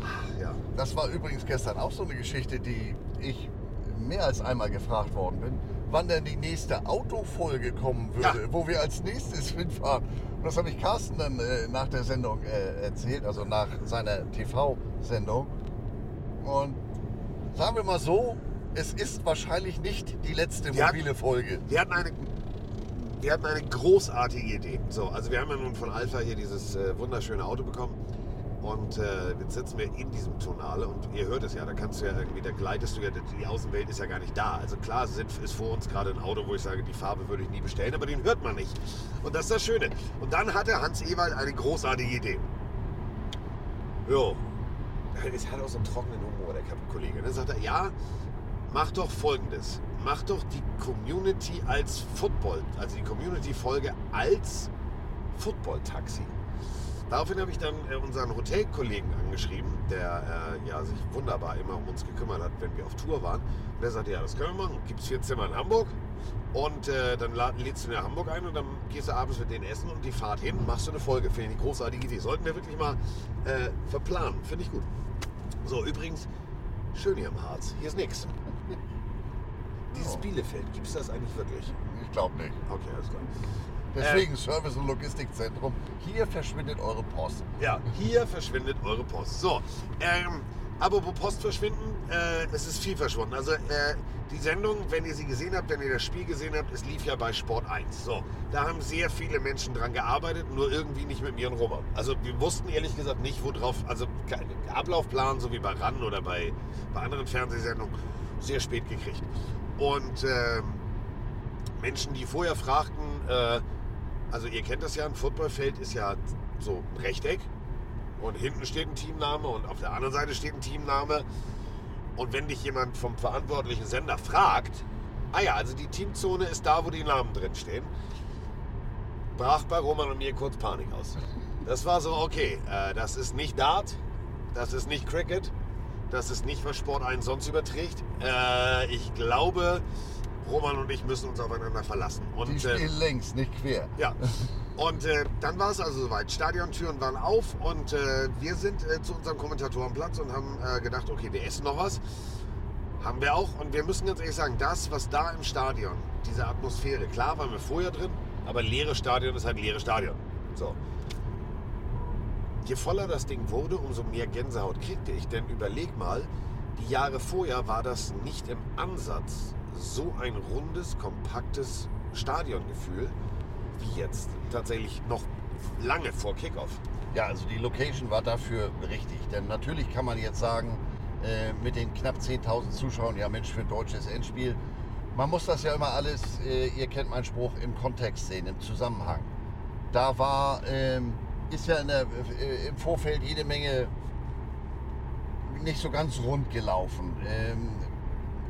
ach, ja, Das war übrigens gestern auch so eine Geschichte, die ich mehr als einmal gefragt worden bin, wann denn die nächste Autofolge kommen würde, Ja. wo wir als nächstes hinfahren. Und das habe ich Carsten dann äh, nach der Sendung äh, erzählt, also nach seiner TV-Sendung. Und sagen wir mal so, es ist wahrscheinlich nicht die letzte Wir hatten- mobile Folge. Wir hatten eine, wir hatten eine großartige Idee. So, also wir haben ja nun von Alpha hier dieses äh, wunderschöne Auto bekommen. Und äh, jetzt sitzen wir in diesem Tonale und ihr hört es ja, da kannst du ja irgendwie, da gleitest du ja, die Außenwelt ist ja gar nicht da. Also klar sind, ist vor uns gerade ein Auto, wo ich sage, die Farbe würde ich nie bestellen, aber den hört man nicht. Und das ist das Schöne. Und dann hatte Hans Ewald eine großartige Idee. Jo, es hat auch so einen trockenen Humor, der Kollege. Dann sagt er, ja, mach doch folgendes. Mach doch die Community als Football, also die Community-Folge als Football-Taxi. Daraufhin habe ich dann äh, unseren Hotelkollegen angeschrieben, der äh, ja, sich wunderbar immer um uns gekümmert hat, wenn wir auf Tour waren. Und der sagte, ja, das können wir machen. Gibt es vier Zimmer in Hamburg und äh, dann lädst du in Hamburg ein und dann gehst du abends mit denen essen und die Fahrt hin, machst du eine Folge. Finde ich eine großartige Idee. Sollten wir wirklich mal äh, verplanen. Finde ich gut. So, übrigens, schön hier im Harz. Hier ist nichts. Dieses Oh. Bielefeld, gibt es das eigentlich wirklich? Ich glaube nicht. Okay, alles klar. Deswegen Service- und Logistikzentrum. Hier verschwindet eure Post. Ja, hier verschwindet eure Post. So, ähm, apropos Post verschwinden, äh, es ist viel verschwunden. Also äh, die Sendung, wenn ihr sie gesehen habt, wenn ihr das Spiel gesehen habt, es lief ja bei Sport 1. So, da haben sehr viele Menschen dran gearbeitet, nur irgendwie nicht mit mir und Roman. Also wir wussten ehrlich gesagt nicht, worauf, also Ablaufplan, so wie bei RAN oder bei, bei anderen Fernsehsendungen, sehr spät gekriegt. Und ähm, Menschen, die vorher fragten, äh, also ihr kennt das ja, ein Footballfeld ist ja so ein Rechteck und hinten steht ein Teamname und auf der anderen Seite steht ein Teamname. Und wenn dich jemand vom verantwortlichen Sender fragt, ah ja, also die Teamzone ist da, wo die Namen drin stehen, brach bei Roman und mir kurz Panik aus. Das war so, okay, äh, das ist nicht Dart, das ist nicht Cricket, das ist nicht, was Sport 1 sonst überträgt. Äh, ich glaube, Roman und ich müssen uns aufeinander verlassen. Die Und, äh, stehen längs, nicht quer. ja. Und äh, dann war es also soweit. Stadiontüren waren auf und äh, wir sind äh, zu unserem Kommentatorenplatz und haben äh, gedacht, okay, wir essen noch was. Haben wir auch. Und wir müssen ganz ehrlich sagen, das, was da im Stadion, diese Atmosphäre, klar waren wir vorher drin, aber leere Stadion ist halt leeres Stadion. So. Je voller das Ding wurde, umso mehr Gänsehaut kriegte ich. Denn überleg mal, die Jahre vorher war das nicht im Ansatz so ein rundes, kompaktes Stadiongefühl wie jetzt. Tatsächlich noch lange vor Kickoff. Ja, also die Location war dafür richtig. Denn natürlich kann man jetzt sagen, äh, mit den knapp 10.000 Zuschauern, ja Mensch, für ein deutsches Endspiel. Man muss das ja immer alles, äh, ihr kennt meinen Spruch, im Kontext sehen, im Zusammenhang. Da war, ähm, ist ja der, äh, im Vorfeld jede Menge nicht so ganz rund gelaufen. Ähm,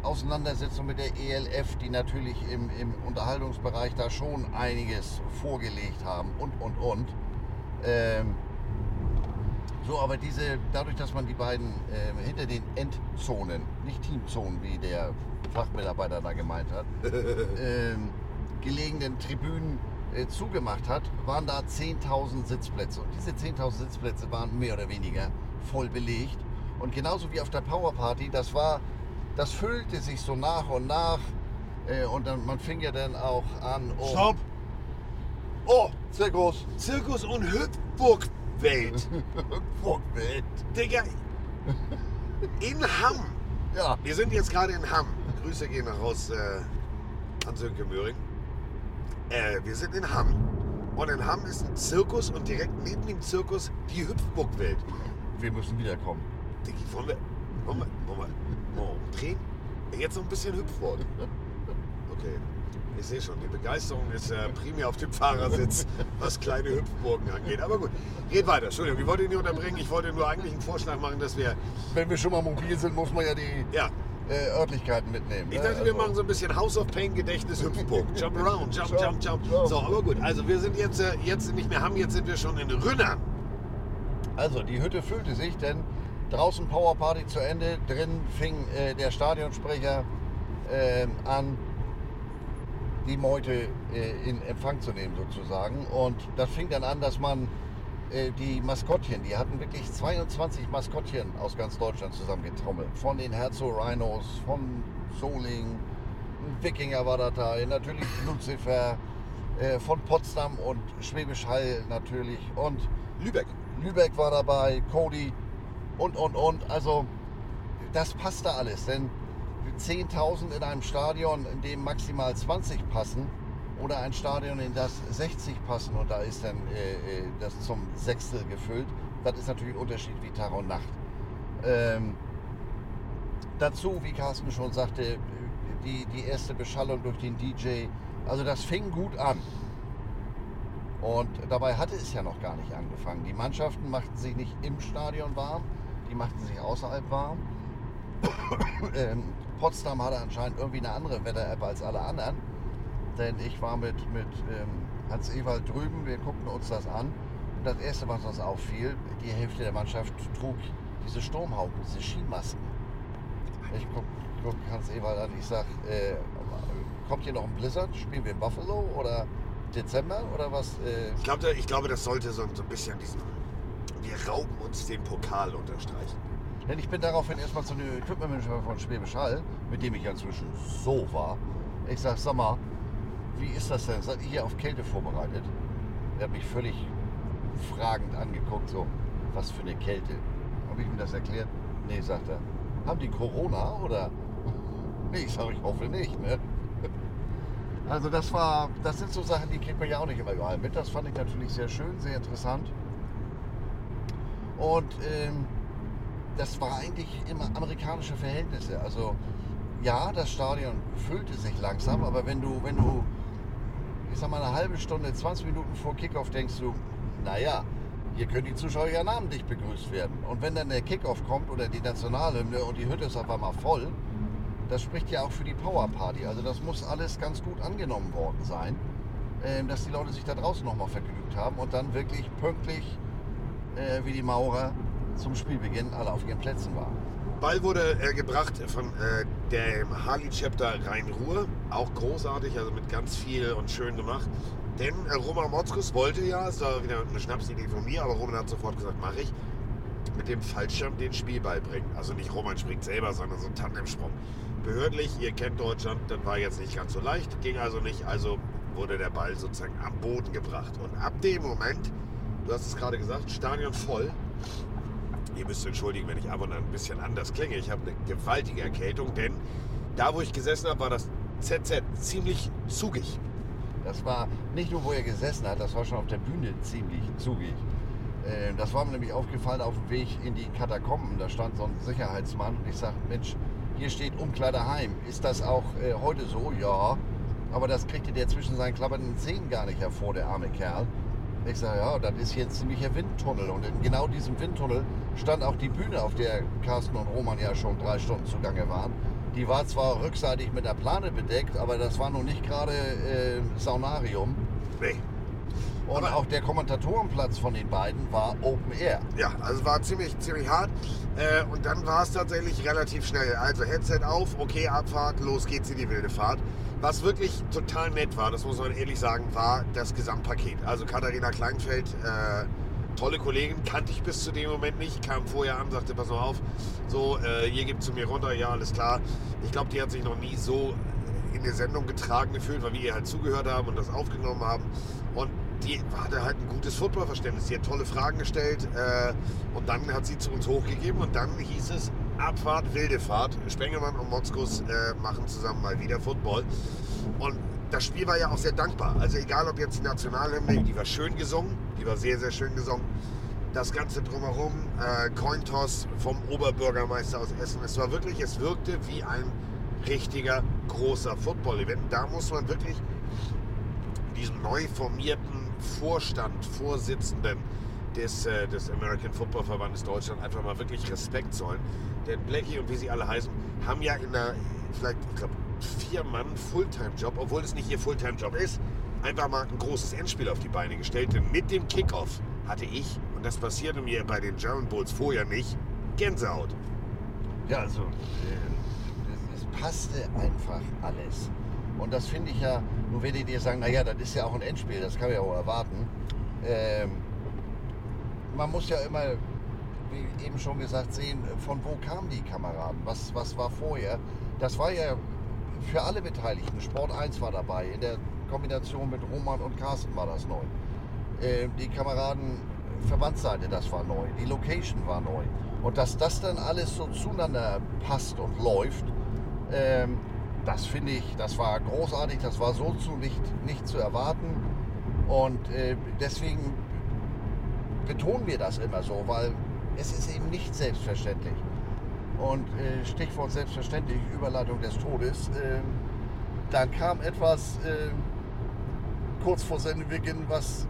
Auseinandersetzung mit der ELF, die natürlich im, im Unterhaltungsbereich da schon einiges vorgelegt haben und, und, und. Ähm, so, aber diese, dadurch, dass man die beiden ähm, hinter den Endzonen, nicht Teamzonen, wie der Fachmitarbeiter da gemeint hat, ähm, gelegenen Tribünen äh, zugemacht hat, waren da 10.000 Sitzplätze. Und diese 10.000 Sitzplätze waren mehr oder weniger voll belegt. Und genauso wie auf der Powerparty, das war, das füllte sich so nach und nach. Äh, und dann, man fing ja dann auch an, um... Stopp! Oh, Zirkus! Zirkus und Hüpfburg-Welt. Burgwelt. Digga, in Hamm. Ja, Wir sind jetzt gerade in Hamm. Grüße gehen raus äh, an Sönke Möhring. Äh, wir sind in Hamm. Und in Hamm ist ein Zirkus und direkt neben dem Zirkus die Hüpfburg-Welt. wir müssen wiederkommen. Diggi, wollen wir, wollen wir, wollen wir, wir umdrehen? Jetzt noch ein bisschen Hüpfwort. Okay. Ich sehe schon, die Begeisterung ist äh, primär auf dem Fahrersitz, was kleine Hüpfburgen angeht. Aber gut, geht weiter. Entschuldigung, ich wollte ihn nicht unterbringen. Ich wollte nur eigentlich einen Vorschlag machen, dass wir, Wenn wir schon mal mobil sind, muss man ja die ja, äh, Örtlichkeiten mitnehmen. Ich ne? dachte, wir Also- machen so ein bisschen House of Pain Gedächtnis Hüpfburg. Jump around, jump, jump, jump. So, aber gut. Also wir sind jetzt, äh, jetzt nicht mehr Hamm, jetzt sind wir schon in Rünnern. Also die Hütte füllte sich, denn draußen Powerparty zu Ende, drin fing äh, der Stadionsprecher äh, an, die Meute äh, in Empfang zu nehmen sozusagen. Und das fing dann an, dass man äh, die Maskottchen, die hatten wirklich 22 Maskottchen aus ganz Deutschland zusammengetrommelt. Von den Herzog Rhinos, von Soling, Wikinger war da dabei, natürlich Lucifer, äh, von Potsdam und Schwäbisch Hall natürlich und Lübeck. Lübeck war dabei, Cody und, und, und. Also das passte alles, denn 10.000 in einem Stadion, in dem maximal 20 passen oder ein Stadion, in das 60 passen und da ist dann äh, äh, das zum Sechstel gefüllt, das ist natürlich ein Unterschied wie Tag und Nacht. Ähm, dazu, wie Carsten schon sagte, die, die erste Beschallung durch den DJ. Also das fing gut an. Und dabei hatte es ja noch gar nicht angefangen. Die Mannschaften machten sich nicht im Stadion warm, die machten sich außerhalb warm. ähm, Potsdam hatte anscheinend irgendwie eine andere Wetter-App als alle anderen. Denn ich war mit, mit ähm, Hans Ewald drüben, wir guckten uns das an. Und das Erste, was uns auffiel, die Hälfte der Mannschaft trug diese Sturmhauben, diese Skimasken. Ich guck, guck Hans Ewald an, ich sag, äh, kommt hier noch ein Blizzard? Spielen wir in Buffalo oder Dezember oder was? Äh, Ich, glaub, ich glaube, das sollte so, so ein bisschen diesen. Wir rauben uns den Pokal unterstreichen. Denn ich bin daraufhin erstmal zu dem Equipment-Manager von Schwäbisch Hall, mit dem ich ja inzwischen so war. Ich sag, sag mal, wie ist das denn? Seid ihr hier auf Kälte vorbereitet? Er hat mich völlig fragend angeguckt, so, was für eine Kälte. Habe ich ihm das erklärt? Nee, sagt er. Haben die Corona oder? Nee, ich sage, ich hoffe nicht, ne? Also das war, das sind so Sachen, die kriegt man ja auch nicht immer überall mit. Das fand ich natürlich sehr schön, sehr interessant. Und ähm, das war eigentlich immer amerikanische Verhältnisse. Also ja, das Stadion füllte sich langsam, aber wenn du, wenn du, ich sag mal, eine halbe Stunde, 20 Minuten vor Kickoff denkst du, naja, hier können die Zuschauer ja namentlich begrüßt werden. Und wenn dann der Kickoff kommt oder die Nationalhymne und die Hütte ist auf einmal voll, das spricht ja auch für die Powerparty. Also das muss alles ganz gut angenommen worden sein, ähm, dass die Leute sich da draußen nochmal vergnügt haben und dann wirklich pünktlich äh, wie die Maurer zum Spielbeginn alle auf ihren Plätzen waren. Ball wurde äh, gebracht von äh, dem Harley-Chapter Rhein-Ruhr. Auch großartig, also mit ganz viel und schön gemacht. Denn äh, Roman Motzkus wollte ja, es war wieder eine Schnapsidee von mir, aber Roman hat sofort gesagt, mache ich, mit dem Fallschirm den Spielball bringen. Also nicht Roman springt selber, sondern so ein Tandemsprung. Behördlich, ihr kennt Deutschland, das war jetzt nicht ganz so leicht, ging also nicht, also wurde der Ball sozusagen am Boden gebracht. Und ab dem Moment, du hast es gerade gesagt, Stadion voll, Ihr müsst entschuldigen, wenn ich ab und an ein bisschen anders klinge. Ich habe eine gewaltige Erkältung, denn da, wo ich gesessen habe, war das ZZ ziemlich zugig. Das war nicht nur, wo er gesessen hat, das war schon auf der Bühne ziemlich zugig. Äh, Das war mir nämlich aufgefallen auf dem Weg in die Katakomben. Da stand so ein Sicherheitsmann und ich sage, Mensch, hier steht Umkleideheim. Ist das auch äh, heute so? Ja. Aber das kriegte der zwischen seinen klappernden Zähnen gar nicht hervor, der arme Kerl. Ich sage, ja, das ist jetzt ziemlicher Windtunnel. Und in genau diesem Windtunnel stand auch die Bühne, auf der Carsten und Roman ja schon drei Stunden zugange waren. Die war zwar rückseitig mit der Plane bedeckt, aber das war nun nicht gerade äh, Saunarium. Nee. Und auch der Kommentatorenplatz von den beiden war Open Air. Ja, also war ziemlich, ziemlich hart. Äh, und dann war es tatsächlich relativ schnell. Also Headset auf, okay, Abfahrt, los geht's in die wilde Fahrt. Was wirklich total nett war, das muss man ehrlich sagen, war das Gesamtpaket. Also Katharina Kleinfeld, äh, tolle Kollegin, kannte ich bis zu dem Moment nicht, kam vorher an, sagte, pass mal auf, so, äh, hier gibt zu mir runter, ja, alles klar. Ich glaube, die hat sich noch nie so in der Sendung getragen gefühlt, weil wir ihr halt zugehört haben und das aufgenommen haben. Und die hatte halt ein gutes Footballverständnis. Die hat tolle Fragen gestellt äh, und dann hat sie zu uns hochgegeben und dann hieß es Abfahrt, wilde Fahrt. Spengemann und Motzkus äh, machen zusammen mal wieder Football. Und das Spiel war ja auch sehr dankbar. Also egal, ob jetzt die Nationalhymne, die war schön gesungen, die war sehr, sehr schön gesungen. Das Ganze drumherum, äh, Cointoss vom Oberbürgermeister aus Essen. Es war wirklich, es wirkte wie ein richtiger großer Football-Event. Da muss man wirklich diesem neu formierten Vorstand, Vorsitzenden des, äh, des American Football Verbandes Deutschland einfach mal wirklich Respekt zollen. Denn Blackie und wie sie alle heißen, haben ja in einer, vielleicht, ich glaube, vier Mann Fulltime-Job, obwohl es nicht ihr Fulltime-Job ist, einfach mal ein großes Endspiel auf die Beine gestellt. Denn mit dem Kickoff hatte ich, und das passierte mir bei den German Bulls vorher nicht, Gänsehaut. Ja, also äh, es passte einfach alles. Und das finde ich ja, nur werdet ihr sagen, naja, das ist ja auch ein Endspiel, das kann man ja auch erwarten. Ähm, man muss ja immer, wie eben schon gesagt, sehen, von wo kamen die Kameraden, was, was war vorher. Das war ja für alle Beteiligten. Sport 1 war dabei, in der Kombination mit Roman und Carsten war das neu. Ähm, die Kameraden Verbandsseite, das war neu. Die Location war neu. Und dass das dann alles so zueinander passt und läuft, ähm, das finde ich, das war großartig, das war so zu nicht, nicht zu erwarten. Und äh, deswegen betonen wir das immer so, weil es ist eben nicht selbstverständlich. Und äh, Stichwort selbstverständlich, Überleitung des Todes. ähm, dann kam etwas ähm, kurz vor Sendebeginn, was,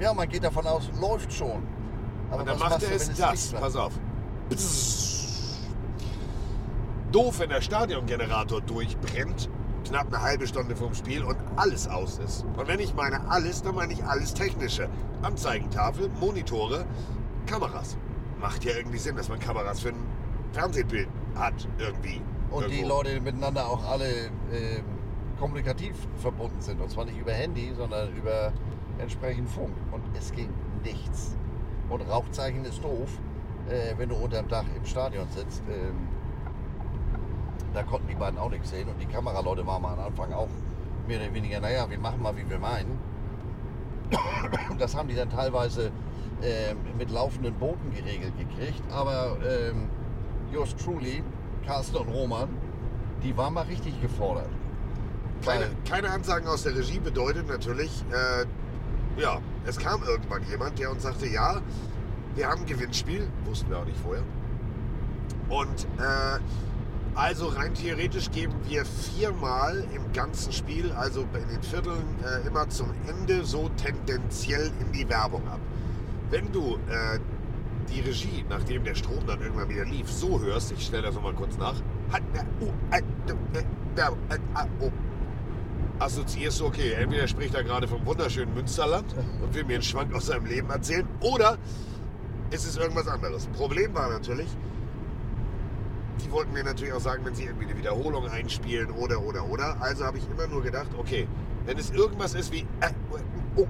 ja, man geht davon aus, läuft schon. Aber Und dann was macht er es wenn das. Pass auf. Doof, wenn der Stadiongenerator durchbrennt, knapp eine halbe Stunde vorm Spiel und alles aus ist. Und wenn ich meine alles, dann meine ich alles Technische. Anzeigentafel, Monitore, Kameras. Macht ja irgendwie Sinn, dass man Kameras für ein Fernsehbild hat, irgendwie. Und die Irgendwo. Leute miteinander auch alle ähm, kommunikativ verbunden sind. Und zwar nicht über Handy, sondern über entsprechend Funk. Und es ging nichts. Und Rauchzeichen ist doof, äh, wenn du unterm Dach im Stadion sitzt. Ähm, da konnten die beiden auch nichts sehen. Und die Kameraleute waren am Anfang auch mehr oder weniger, naja, wir machen mal, wie wir meinen. Das haben die dann teilweise ähm, mit laufenden Booten geregelt gekriegt. Aber ähm, yours truly, Carsten und Roman, die waren mal richtig gefordert. Keine, keine Ansagen aus der Regie bedeutet natürlich, äh, ja, es kam irgendwann jemand, der uns sagte, ja, wir haben ein Gewinnspiel, wussten wir auch nicht vorher. Und äh, also rein theoretisch geben wir viermal im ganzen Spiel, also in den Vierteln, äh, immer zum Ende so tendenziell in die Werbung ab. Wenn du äh, die Regie, nachdem der Strom dann irgendwann wieder lief, so hörst, ich stelle das nochmal kurz nach, äh, äh, äh, ah, oh, assoziierst du, okay, entweder spricht er gerade vom wunderschönen Münsterland und will mir einen Schwank aus seinem Leben erzählen, oder es ist irgendwas anderes. Problem war natürlich, die wollten mir natürlich auch sagen, wenn sie irgendwie eine Wiederholung einspielen oder, oder, oder. Also habe ich immer nur gedacht, okay, wenn es irgendwas ist wie, äh, oh,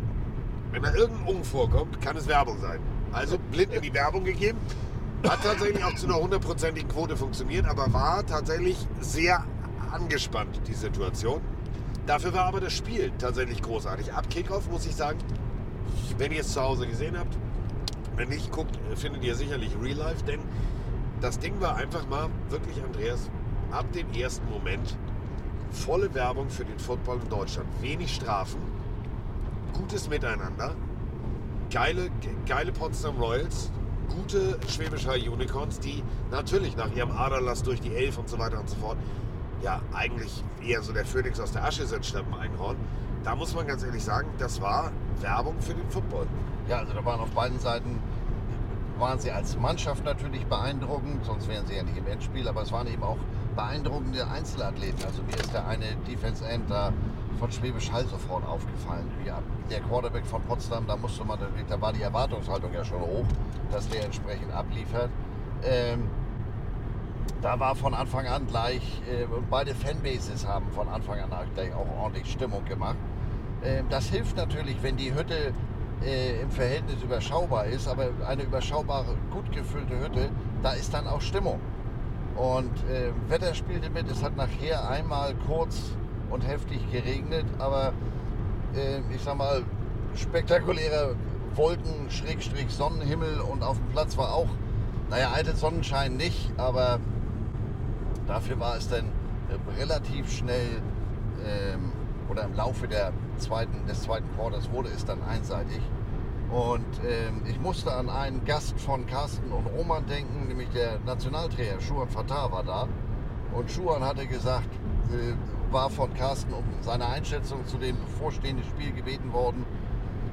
wenn da irgendein Ung vorkommt, kann es Werbung sein. Also blind in die Werbung gegeben. Hat tatsächlich auch zu einer hundertprozentigen Quote funktioniert, aber war tatsächlich sehr angespannt, die Situation. Dafür war aber das Spiel tatsächlich großartig. Ab Kickoff muss ich sagen, wenn ihr es zu Hause gesehen habt, wenn nicht, guckt, findet ihr sicherlich Real Life, denn das Ding war einfach mal, wirklich Andreas, ab dem ersten Moment volle Werbung für den Football in Deutschland. Wenig Strafen, gutes Miteinander, geile, geile Potsdam Royals, gute Schwäbisch Hall Unicorns, die natürlich nach ihrem Aderlass durch die Elf und so weiter und so fort, ja, eigentlich eher so der Phönix aus der Asche sind statt dem Einhorn. Da muss man ganz ehrlich sagen, das war Werbung für den Football. Ja, also da waren auf beiden Seiten, waren sie als Mannschaft natürlich beeindruckend, sonst wären sie ja nicht im Endspiel, aber es waren eben auch beeindruckende Einzelathleten. Also mir ist der eine Defense End von Schwäbisch Hall sofort aufgefallen. Ja, der Quarterback von Potsdam, da musste man, natürlich- da war die Erwartungshaltung ja schon hoch, dass der entsprechend abliefert. Ähm, da war von Anfang an gleich, äh, beide Fanbases haben von Anfang an gleich auch ordentlich Stimmung gemacht. Ähm, das hilft natürlich, wenn die Hütte äh, im Verhältnis überschaubar ist, aber eine überschaubare, gut gefüllte Hütte, da ist dann auch Stimmung. Und äh, Wetter spielte mit, es hat nachher einmal kurz und heftig geregnet, aber äh, ich sag mal, spektakulärer Wolken, Schrägstrich Sonnenhimmel und auf dem Platz war auch, naja, alter Sonnenschein nicht, aber dafür war es dann relativ schnell ähm, oder im Laufe der zweiten, des zweiten Quarters wurde es dann einseitig. Und ähm, ich musste an einen Gast von Carsten und Roman denken, nämlich der Nationaltrainer Schuhan Fatah war da. Und Schuhan hatte gesagt, äh, war von Carsten um seine Einschätzung zu dem bevorstehenden Spiel gebeten worden.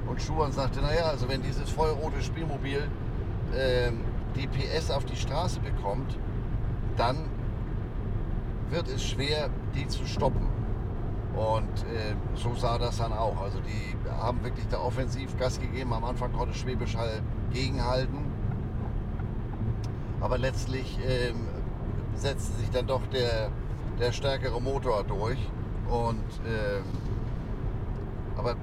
Und Schuhan sagte, naja, also wenn dieses feuerrote Spielmobil ähm, die PS auf die Straße bekommt, dann wird es schwer, die zu stoppen. Und äh, so sah das dann auch. Also die haben wirklich da offensiv Gas gegeben. Am Anfang konnte Schwäbisch Hall gegenhalten. Aber letztlich ähm, setzte sich dann doch der, der stärkere Motor durch. Und ähm, aber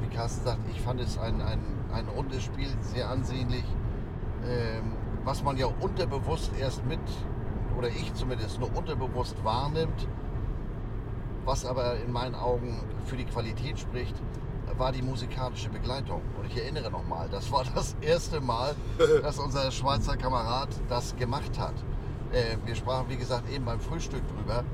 wie Carsten sagt, ich fand es ein, ein, ein rundes Spiel, sehr ansehnlich, ähm, was man ja unterbewusst erst mit, oder ich zumindest nur unterbewusst wahrnimmt, was aber in meinen Augen für die Qualität spricht, war die musikalische Begleitung. Und ich erinnere nochmal, das war das erste Mal, dass unser Schweizer Kamerad das gemacht hat. Äh, wir sprachen, wie gesagt, eben beim Frühstück drüber.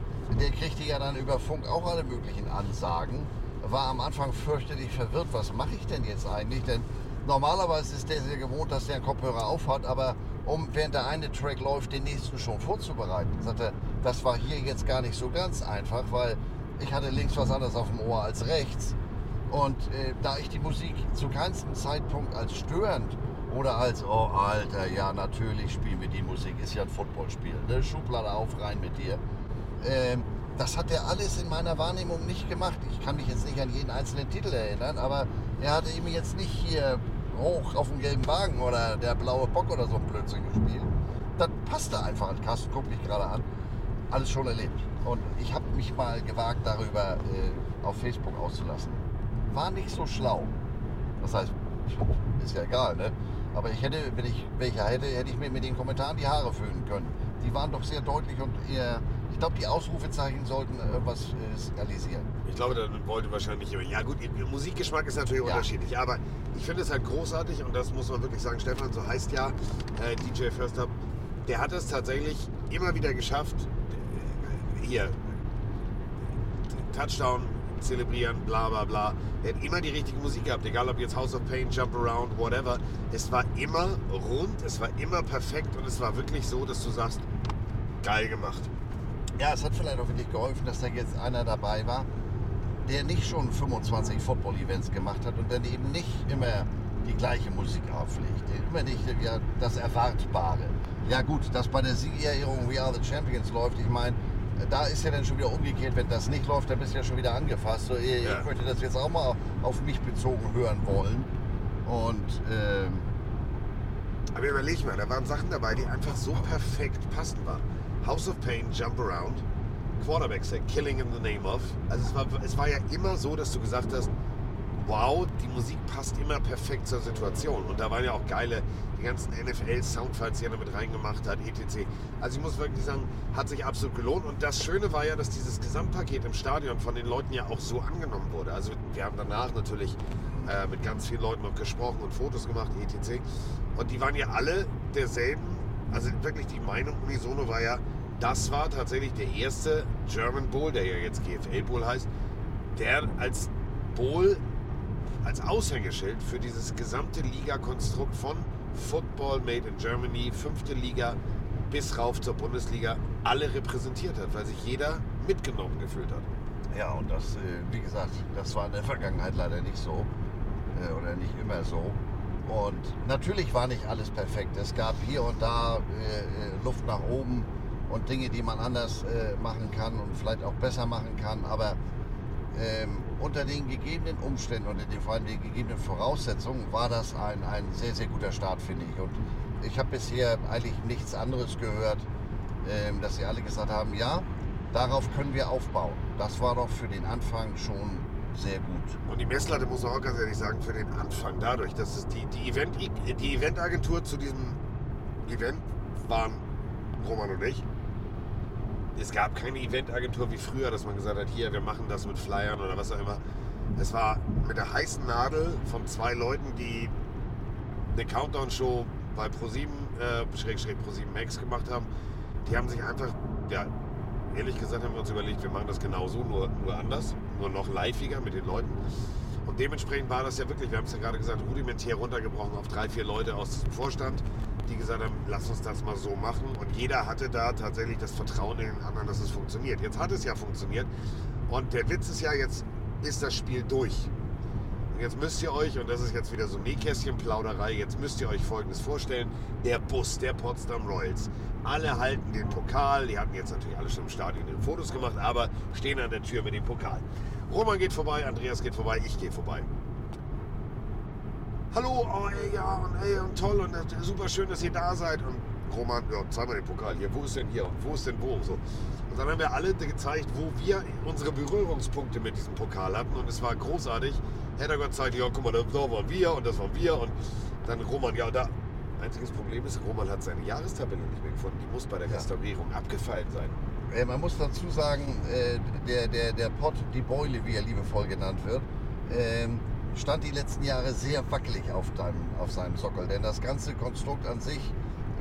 Der kriegte ja dann über Funk auch alle möglichen Ansagen. War am Anfang fürchterlich verwirrt, was mache ich denn jetzt eigentlich? Denn normalerweise ist der sehr gewohnt, dass der einen Kopfhörer aufhat, aber um während der eine Track läuft, den nächsten schon vorzubereiten, sagt er, das war hier jetzt gar nicht so ganz einfach, weil ich hatte links was anderes auf dem Ohr als rechts. Und äh, da ich die Musik zu keinem Zeitpunkt als störend oder als, oh Alter, ja natürlich spielen wir die Musik, ist ja ein Footballspiel, ne? Schublade auf, rein mit dir. Ähm, das hat er alles in meiner Wahrnehmung nicht gemacht. Ich kann mich jetzt nicht an jeden einzelnen Titel erinnern, aber er hatte eben jetzt nicht hier hoch auf dem gelben Wagen oder der blaue Bock oder so ein Blödsinn gespielt. Das passte einfach. Carsten guckt mich gerade an. Alles schon erlebt. Und ich habe mich mal gewagt, darüber äh, auf Facebook auszulassen. War nicht so schlau. Das heißt, ist ja egal, ne? Aber ich hätte, wenn ich welche hätte, hätte ich mir mit den Kommentaren die Haare föhnen können. Die waren doch sehr deutlich und eher ich glaube, die Ausrufezeichen sollten irgendwas äh, signalisieren. Ich glaube, dann wollte wahrscheinlich jemand. Ja, gut, ihr Musikgeschmack ist natürlich ja. unterschiedlich, aber ich finde es halt großartig und das muss man wirklich sagen. Stefan, so heißt ja äh, DJ First Up, der hat es tatsächlich immer wieder geschafft, hier, Touchdown zelebrieren, bla bla bla. Er hat immer die richtige Musik gehabt, egal ob jetzt House of Pain, Jump Around, whatever. Es war immer rund, es war immer perfekt und es war wirklich so, dass du sagst, geil gemacht ja, es hat vielleicht auch wirklich geholfen, dass da jetzt einer dabei war, der nicht schon 25 Football-Events gemacht hat und dann eben nicht immer die gleiche Musik auflegt. Immer nicht ja, das Erwartbare. Ja gut, dass bei der Siegerehrung We Are the Champions läuft, ich meine, da ist ja dann schon wieder umgekehrt, wenn das nicht läuft, dann bist du ja schon wieder angefasst. So, ich ja. möchte das jetzt auch mal auf mich bezogen hören wollen. Und ähm, aber überleg mal, da waren Sachen dabei, die einfach so perfekt passend waren. House of Pain, Jump Around, Quarterback Sack, Killing in the Name of. Also es war, es war ja immer so, dass du gesagt hast, wow, die Musik passt immer perfekt zur Situation. Und da waren ja auch geile, die ganzen NFL-Soundfiles, die er damit reingemacht hat, etc. Also ich muss wirklich sagen, hat sich absolut gelohnt. Und das Schöne war ja, dass dieses Gesamtpaket im Stadion von den Leuten ja auch so angenommen wurde. Also wir haben danach natürlich äh, mit ganz vielen Leuten noch gesprochen und Fotos gemacht, etc. Und die waren ja alle derselben also wirklich die Meinung unisono war ja, das war tatsächlich der erste German Bowl, der ja jetzt GFL Bowl heißt, der als Bowl, als Aushängeschild für dieses gesamte Liga-Konstrukt von Football Made in Germany, fünfte Liga bis rauf zur Bundesliga, alle repräsentiert hat, weil sich jeder mitgenommen gefühlt hat. Ja, und das, äh, wie gesagt, das war in der Vergangenheit leider nicht so äh, oder nicht immer so. Und natürlich war nicht alles perfekt. Es gab hier und da äh, Luft nach oben und Dinge, die man anders machen kann und vielleicht auch besser machen kann. Aber ähm, unter den gegebenen Umständen und dem Fall den gegebenen Voraussetzungen war das ein, ein sehr, sehr guter Start, finde ich. Und ich habe bisher eigentlich nichts anderes gehört, ähm, dass sie alle gesagt haben, ja, darauf können wir aufbauen. Das war doch für den Anfang schon sehr gut. Und die Messlatte muss man auch ganz ehrlich sagen, für den Anfang, dadurch, dass es die, die, Event, die Eventagentur zu diesem Event waren Roman und ich. Es gab keine Eventagentur wie früher, dass man gesagt hat, hier, wir machen das mit Flyern oder was auch immer. Es war mit der heißen Nadel von zwei Leuten, die eine Countdown-Show bei Pro7, äh, Schrägstrich Pro7 Max gemacht haben. Die haben sich einfach, ja, ehrlich gesagt haben wir uns überlegt, wir machen das genauso, nur, nur anders nur noch liveiger mit den Leuten. Und dementsprechend war das ja wirklich, wir haben es ja gerade gesagt, rudimentär runtergebrochen auf drei, vier Leute aus diesem Vorstand, die gesagt haben, lass uns das mal so machen. Und jeder hatte da tatsächlich das Vertrauen in den anderen, dass es funktioniert. Jetzt hat es ja funktioniert. Und der Witz ist ja, jetzt ist das Spiel durch. Und jetzt müsst ihr euch, und das ist jetzt wieder so Nähkästchenplauderei, jetzt müsst ihr euch Folgendes vorstellen. Der Bus der Potsdam Royals. Alle halten den Pokal. Die hatten jetzt natürlich alle schon im Stadion ihre Fotos gemacht, aber stehen an der Tür mit dem Pokal. Roman geht vorbei, Andreas geht vorbei, ich gehe vorbei. Hallo, oh ey, ja, und ey, und toll, und äh, super schön, dass ihr da seid. Und Roman, ja, zeig mal den Pokal hier, wo ist denn hier und wo ist denn wo? So. Und dann haben wir alle gezeigt, wo wir unsere Berührungspunkte mit diesem Pokal hatten und es war großartig. Hätte Gott zeigt, ja, guck mal, da waren wir und das waren wir und dann Roman, ja, da. Einziges Problem ist, Roman hat seine Jahrestabelle nicht mehr gefunden. Die muss bei der ja. Restaurierung abgefallen sein. Äh, man muss dazu sagen, äh, der, der, der Pott, die Beule, wie er liebevoll genannt wird, äh, stand die letzten Jahre sehr wackelig auf, deinem, auf seinem Sockel. Denn das ganze Konstrukt an sich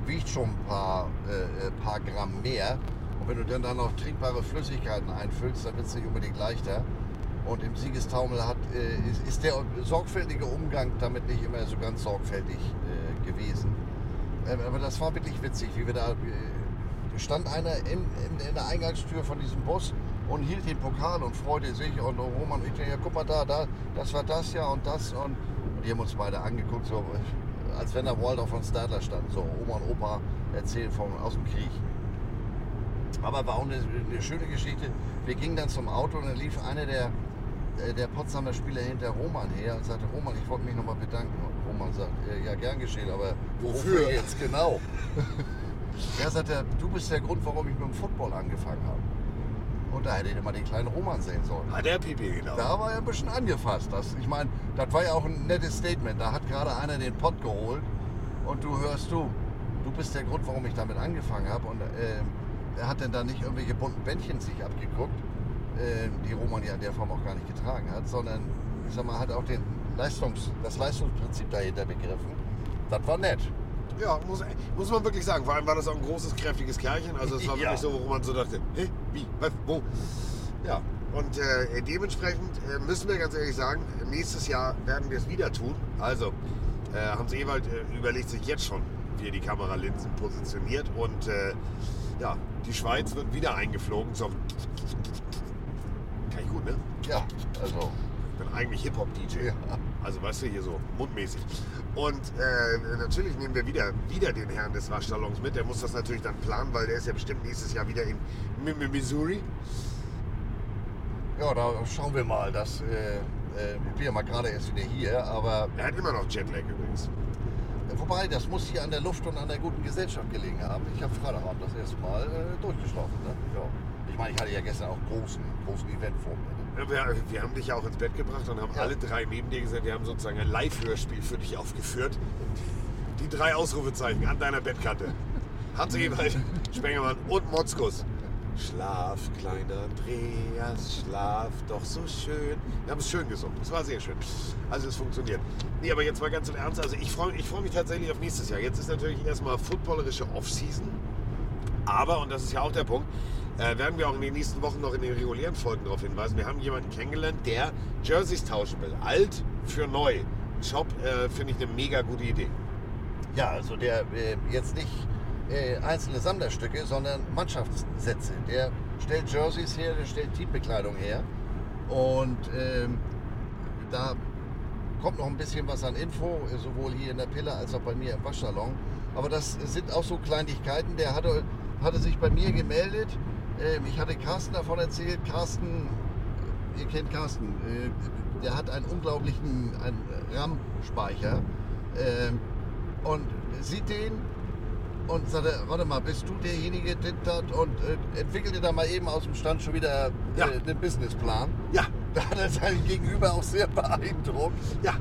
wiegt schon ein paar, äh, äh, paar Gramm mehr. Und wenn du dann da noch trinkbare Flüssigkeiten einfüllst, dann wird es nicht unbedingt leichter. Und im Siegestaumel hat, äh, ist, ist der sorgfältige Umgang damit nicht immer so ganz sorgfältig äh, gewesen. Ähm, aber das war wirklich witzig, wie wir da. Äh, stand einer in, in, in der Eingangstür von diesem Bus und hielt den Pokal und freute sich. Und Roman, ich denke, ja, guck mal da, da, das war das ja und das. Und die haben uns beide angeguckt, so, als wenn da Waldorf von Stadler stand. So, Oma und Opa erzählen vom, aus dem Krieg. Aber war auch eine, eine schöne Geschichte. Wir gingen dann zum Auto und dann lief einer der, äh, der Potsdamer Spieler hinter Roman her und sagte, Roman, ich wollte mich nochmal bedanken. Und Roman sagt, äh, ja, gern geschehen, aber wofür, Wofür? jetzt genau? er sagte, du bist der Grund, warum ich mit dem Football angefangen habe. Und da hätte ich mal den kleinen Roman sehen sollen. Ah, der Pipi, genau. Da war er ein bisschen angefasst. Das, ich meine, das war ja auch ein nettes Statement. Da hat gerade einer den Pott geholt und du hörst du, du bist der Grund, warum ich damit angefangen habe. Und äh, er hat denn da nicht irgendwelche bunten Bändchen sich abgeguckt, äh, die Roman ja in der Form auch gar nicht getragen hat, sondern ich sag mal, hat auch den Leistungs-, das Leistungsprinzip dahinter begriffen. Das war nett. Ja, muss, muss man wirklich sagen. Vor allem war das auch ein großes, kräftiges Kerlchen. Also es war Ja. wirklich so, wo man so dachte, hä, wie, was, wo? Ja, und äh, dementsprechend äh, müssen wir ganz ehrlich sagen, nächstes Jahr werden wir es wieder tun. Also, äh, Hans Ewald äh, überlegt sich jetzt schon, wie er die Kameralinsen positioniert. Und äh, ja, die Schweiz wird wieder eingeflogen zum... Kann ich gut, ne? Ja, also. Ich bin eigentlich Hip-Hop-DJ. Ja. Also weißt du, hier so mundmäßig. Und äh, natürlich nehmen wir wieder, wieder den Herrn des Waschsalons mit. Der muss das natürlich dann planen, weil der ist ja bestimmt nächstes Jahr wieder in Mi- Mi- Missouri. Ja, da schauen wir mal. Das, äh, äh, ich bin ja mal gerade erst wieder hier, aber Er hat immer noch Jetlag übrigens. Wobei, das muss hier an der Luft und an der guten Gesellschaft gelegen haben. Ich habe Freitagabend das erste Mal äh, durchgeschlafen. Ne? Ja. Ich meine, ich hatte ja gestern auch großen, großen Event vor mir. Ja, Wir, wir haben dich ja auch ins Bett gebracht und haben Ja. alle drei neben dir gesagt, wir haben sozusagen ein Live-Hörspiel für dich aufgeführt. Die drei Ausrufezeichen an deiner Bettkante. Hans Ewald, Spengemann und Motzkus. Schlaf, kleiner Andreas, schlaf doch so schön. Wir haben es schön gesungen. Es war sehr schön. Also es funktioniert. Nee, aber jetzt mal ganz im Ernst. Also ich freue ich freu mich tatsächlich auf nächstes Jahr. Jetzt ist natürlich erstmal footballerische Off-Season. Aber, und das ist ja auch der Punkt, äh, werden wir auch in den nächsten Wochen noch in den regulären Folgen darauf hinweisen. Wir haben jemanden kennengelernt, der Jerseys tauschen will. Alt für neu. Shop äh, finde ich eine mega gute Idee. Ja, also der äh, jetzt nicht äh, einzelne Sammlerstücke, sondern Mannschaftssätze. Der stellt Jerseys her, der stellt Teambekleidung her. Und ähm, da kommt noch ein bisschen was an Info, äh, sowohl hier in der Pille als auch bei mir im Waschsalon. Aber das sind auch so Kleinigkeiten. Der hatte, hatte sich bei mir gemeldet. Ähm, ich hatte Carsten davon erzählt. Carsten, ihr kennt Carsten, äh, der hat einen unglaublichen RAM-Speicher. Ähm, und sieht den und sagte, warte mal, bist du derjenige, der das und äh, entwickelte da mal eben aus dem Stand schon wieder äh, Ja. einen Businessplan. Ja, Da hat er seinen Gegenüber auch sehr beeindruckt. ja.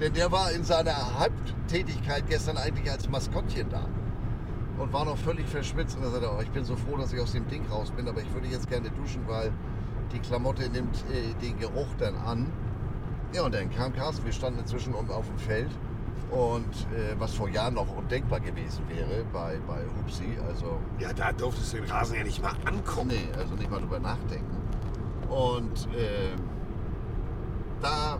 Denn der war in seiner Halbtätigkeit gestern eigentlich als Maskottchen da. Und war noch völlig verschwitzt. Und er sagte, oh, ich bin so froh, dass ich aus dem Ding raus bin, aber ich würde jetzt gerne duschen, weil die Klamotte nimmt äh, den Geruch dann an. Ja, und dann kam Carsten, wir standen inzwischen um- auf dem Feld. Und äh, was vor Jahren noch undenkbar gewesen wäre bei, bei Hupsi, also Ja, da durftest du den Rasen ja nicht mal angucken. Nee, also nicht mal drüber nachdenken. Und ähm, da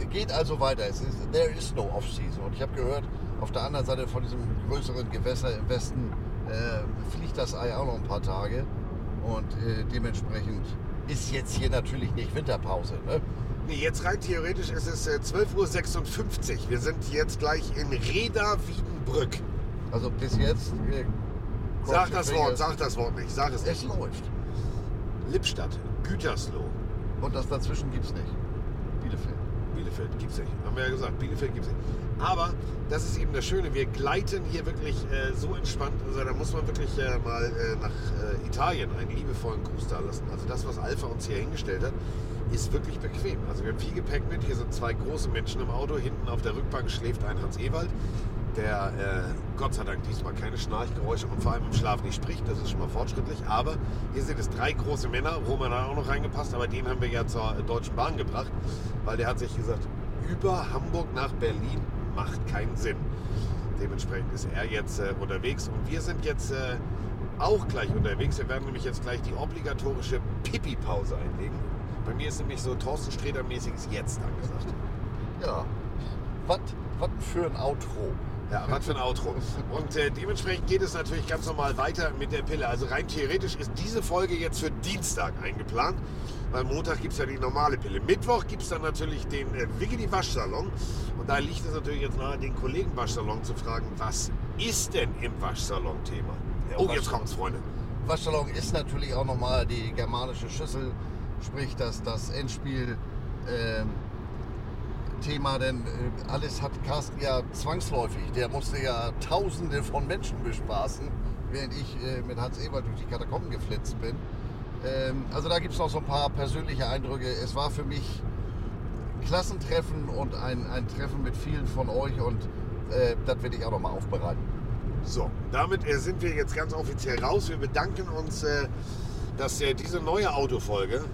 äh, geht also weiter. Es ist, there is no off-season. Und ich habe gehört, auf der anderen Seite von diesem größeren Gewässer im Westen äh, fliegt das Ei auch noch ein paar Tage. Und äh, dementsprechend ist jetzt hier natürlich nicht Winterpause. Ne? Nee, jetzt rein theoretisch ist es äh, 12.56 Uhr. Wir sind jetzt gleich in Reda-Wiedenbrück. Also bis jetzt. Äh, Sag das Wort, sag das Wort nicht. Sag es Es nicht. läuft. Lippstadt, Gütersloh, Und das dazwischen gibt's nicht. Bielefeld. Bielefeld gibt's nicht. Haben wir ja gesagt, Bielefeld gibt's nicht. Aber das ist eben das Schöne, wir gleiten hier wirklich äh, so entspannt. Also da muss man wirklich äh, mal äh, nach äh, Italien einen liebevollen Gruß da lassen. Also das, was Alpha uns hier hingestellt hat, ist wirklich bequem. Also wir haben viel Gepäck mit. Hier sind zwei große Menschen im Auto. Hinten auf der Rückbank schläft ein Hans Ewald, der äh, Gott sei Dank diesmal keine Schnarchgeräusche und vor allem im Schlaf nicht spricht. Das ist schon mal fortschrittlich. Aber hier sind es drei große Männer. Roman hat auch noch reingepasst, aber den haben wir ja zur äh, Deutschen Bahn gebracht, weil der hat sich gesagt, über Hamburg nach Berlin macht keinen Sinn. Dementsprechend ist er jetzt äh, unterwegs und wir sind jetzt äh, auch gleich unterwegs. Wir werden nämlich jetzt gleich die obligatorische Pipi-Pause einlegen. Bei mir ist nämlich so Thorsten Sträter-mäßiges Jetzt angesagt. Ja. Was für ein Outro. Ja, was für ein Outro. Und äh, dementsprechend geht es natürlich ganz normal weiter mit der Pille. Also rein theoretisch ist diese Folge jetzt für Dienstag eingeplant. Weil Montag gibt es ja die normale Pille. Mittwoch gibt es dann natürlich den äh, Wiggedy Waschsalon. Und da liegt es natürlich jetzt nahe, den Kollegen Waschsalon zu fragen, was ist denn im Waschsalon Thema? Ja, oh, jetzt kommt's, Freunde. Waschsalon ist natürlich auch nochmal die germanische Schüssel, sprich das, das Endspiel. ähm, Thema, denn äh, alles hat Carsten ja zwangsläufig. Der musste ja Tausende von Menschen bespaßen, während ich äh, mit Hans Ebert durch die Katakomben geflitzt bin. Ähm, also da gibt es noch so ein paar persönliche Eindrücke. Es war für mich Klassentreffen und ein, ein Treffen mit vielen von euch und äh, das werde ich auch nochmal aufbereiten. So, damit äh, sind wir jetzt ganz offiziell raus. Wir bedanken uns, äh, dass äh, diese neue Autofolge,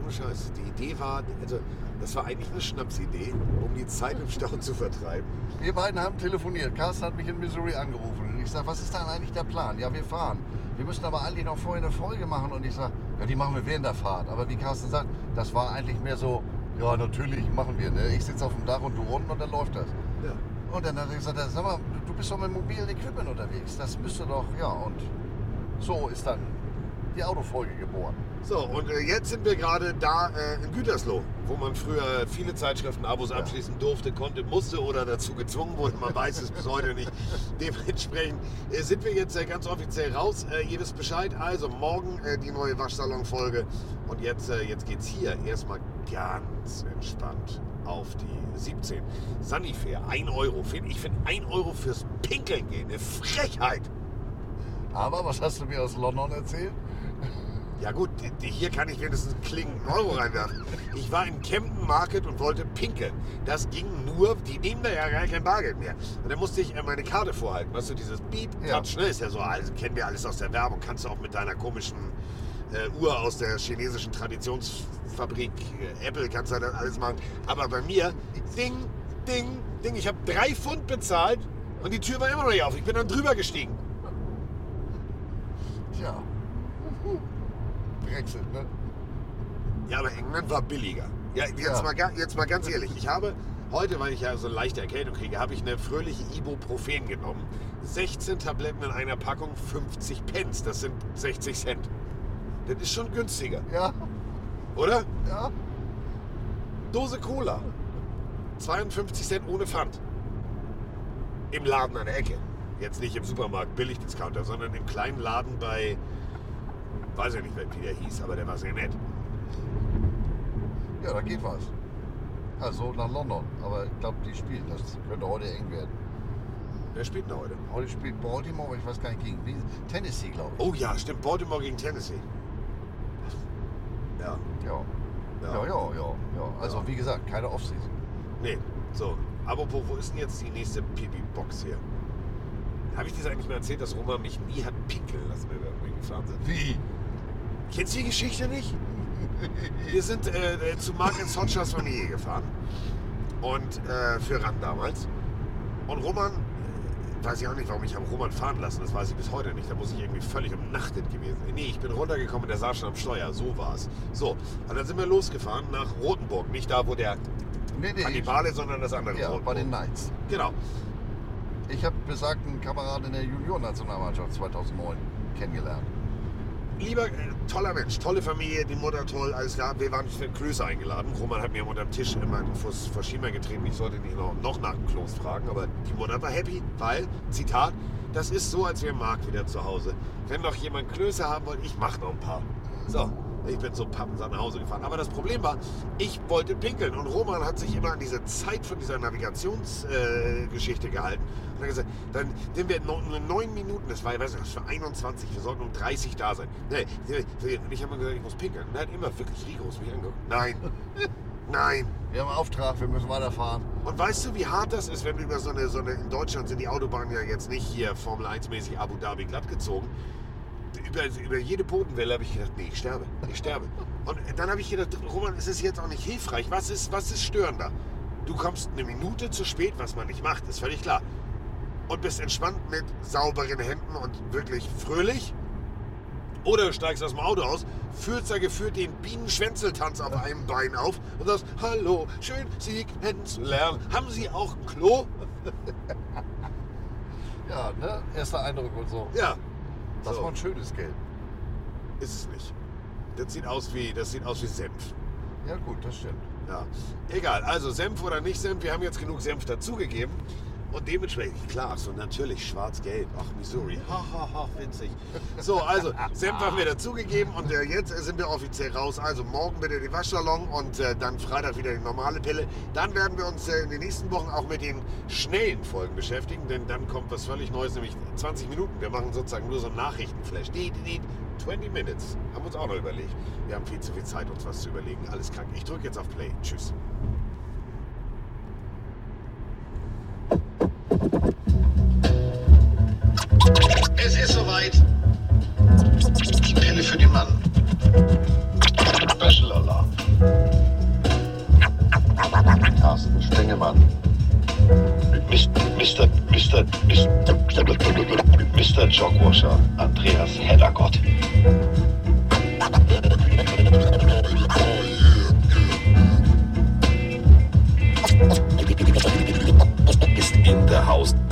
ohne Scheiß, die Idee war, also das war eigentlich eine Schnapsidee, um die Zeit im Stau zu vertreiben. Wir beiden haben telefoniert. Carsten hat mich in Missouri angerufen. Und ich sage, was ist dann eigentlich der Plan? Ja, wir fahren. Wir müssen aber eigentlich noch vorher eine Folge machen. Und ich sage, ja, die machen wir während der Fahrt. Aber wie Carsten sagt, das war eigentlich mehr so, ja, natürlich machen wir. Ne? Ich sitze auf dem Dach und du unten und dann läuft das. Ja. Und dann hat er gesagt, sag mal, du bist doch mit mobilen Equipment unterwegs. Das müsste doch, ja. Und so ist dann die Autofolge geboren. So, und äh, jetzt sind wir gerade da äh, in Gütersloh, wo man früher viele Zeitschriften-Abos abschließen durfte, konnte, musste oder dazu gezwungen wurde. Man weiß es bis heute nicht. Dementsprechend äh, sind wir jetzt äh, ganz offiziell raus. Äh, ihr wisst Bescheid. Also morgen äh, die neue Waschsalon-Folge. Und jetzt, äh, jetzt geht es hier erstmal ganz entspannt auf die 17. Sunnyfair, 1 Euro. Ich finde 1 Euro fürs Pinkeln gehen eine Frechheit. Aber was hast du mir aus London erzählt? Ja gut, hier kann ich wenigstens einen klingenden Euro reinwerfen. Ich war in Camden Market und wollte pinkeln. Das ging nur, die nehmen da ja gar kein Bargeld mehr. Und dann musste ich äh, meine Karte vorhalten. Weißt du, dieses Beep, Ja. Touch, ne? Ist ja so, also kennen wir alles aus der Werbung. Kannst du auch mit deiner komischen äh, Uhr aus der chinesischen Traditionsfabrik äh, Apple, kannst du das alles machen. Aber bei mir, ding, ding, ding. Ich habe drei Pfund bezahlt und die Tür war immer noch nicht auf. Ich bin dann drüber gestiegen. Tja. Brexit, ne? Ja, aber England war billiger. Ja, jetzt, Ja. Mal, jetzt mal ganz ehrlich. Ich habe heute, weil ich ja so eine leichte Erkältung kriege, habe ich eine fröhliche Ibuprofen genommen. 16 Tabletten in einer Packung, 50 Pence. Das sind 60 Cent. Das ist schon günstiger, Ja, oder? ja. Dose Cola. 52 Cent ohne Pfand. Im Laden an der Ecke. Jetzt nicht im Supermarkt Billigdiscounter, sondern im kleinen Laden bei, weiß ich nicht, wie der hieß, aber der war sehr nett. Ja, da geht was. Also nach London. Aber ich glaube, die spielen. Das könnte heute eng werden. Wer spielt denn heute? Heute spielt Baltimore, aber ich weiß gar nicht gegen wen. Tennessee, glaube ich. Oh ja, stimmt. Baltimore gegen Tennessee. Ja. Ja. Ja, ja, ja. ja. Also Ja. wie gesagt, keine Offseason. Nee. So. Apropos, wo ist denn jetzt die nächste Pipi-Box hier? Habe ich dir das eigentlich mal erzählt, dass Roma mich nie hat pinkeln lassen, wenn wir irgendwie gefahren sind? Wie? Kennst du die Geschichte nicht? Wir sind äh, äh, zu Mark Sonchas Familie gefahren. Und äh, für Rand damals. Und Roman, äh, weiß ich auch nicht, warum ich habe Roman fahren lassen, das weiß ich bis heute nicht. Da muss ich irgendwie völlig umnachtet gewesen sein. Nee, ich bin runtergekommen, der saß schon am Steuer. So war es. So, und dann sind wir losgefahren nach Rotenburg. Nicht da, wo der Nee, nee. Kannibale, sondern das andere Ja, bei Rotenburg. den Knights. Genau. Ich habe besagten Kameraden in der Juniorennationalmannschaft 2009 kennengelernt. Lieber, äh, toller Mensch, tolle Familie, die Mutter toll, alles klar. Wir waren für Klöße eingeladen. Roman hat mir unter dem Tisch immer vor, vor Schieber getreten. Ich sollte nicht noch, noch nach dem Kloß fragen, aber die Mutter war happy, weil, Zitat, das ist so, als wäre Marc wieder zu Hause. Wenn noch jemand Klöße haben wollte, ich mach noch ein paar. So, ich bin so pappensam nach Hause gefahren. Aber das Problem war, ich wollte pinkeln und Roman hat sich immer an diese Zeit von dieser Navigationsgeschichte äh, gehalten. Und hat gesagt, dann sind wir nur neun Minuten, das war, ich weiß nicht, das war 21, wir sollten um 30 da sein. Nee, und ich habe mal gesagt, ich muss pinkeln. Und er hat immer wirklich rigoros mich angeguckt. Nein, nein. Wir haben einen Auftrag, wir müssen weiterfahren. Und weißt du, wie hart das ist, wenn du über so eine, so eine, in Deutschland sind die Autobahnen ja jetzt nicht hier Formel 1 mäßig Abu Dhabi glatt gezogen. Über, über jede Bodenwelle habe ich gedacht, nee, ich sterbe, ich sterbe. Und dann habe ich gedacht, Roman, ist es jetzt auch nicht hilfreich? Was ist, was ist störender? Du kommst eine Minute zu spät, was man nicht macht, ist völlig klar. Und bist entspannt mit sauberen Händen und wirklich fröhlich. Oder du steigst aus dem Auto aus, führt da geführt den Bienenschwänzeltanz auf einem Bein auf und sagst, hallo, schön Sie kennenzulernen. Haben Sie auch ein Klo? Ja, ne? Erster Eindruck und so. Ja. Das So. war ein schönes Gelb. Ist es nicht. Das sieht aus wie, das sieht aus wie Senf. Ja gut, das stimmt. Ja. Egal, also Senf oder nicht Senf, wir haben jetzt genug Senf dazugegeben. Und dementsprechend, klar, so natürlich schwarz-gelb. Ach, Missouri. Ha, ha, ha, winzig. So, also, Senf haben wir dazugegeben und äh, jetzt sind wir offiziell raus. Also morgen bitte den Waschsalon und äh, dann Freitag wieder die normale Pille. Dann werden wir uns äh, in den nächsten Wochen auch mit den schnellen Folgen beschäftigen, denn dann kommt was völlig Neues, nämlich 20 Minuten. Wir machen sozusagen nur so einen Nachrichtenflash. Die, die, die, 20 Minutes. Haben wir uns auch noch überlegt. Wir haben viel zu viel Zeit, uns was zu überlegen. Alles krank. Ich drücke jetzt auf Play. Tschüss. Es ist soweit. Die Pille für den Mann. Special Alarm. Carsten Spengemann. Mit Mis- Mr. Mr. Mr. Mr. Jogwasher Andreas Heddergott. in the house.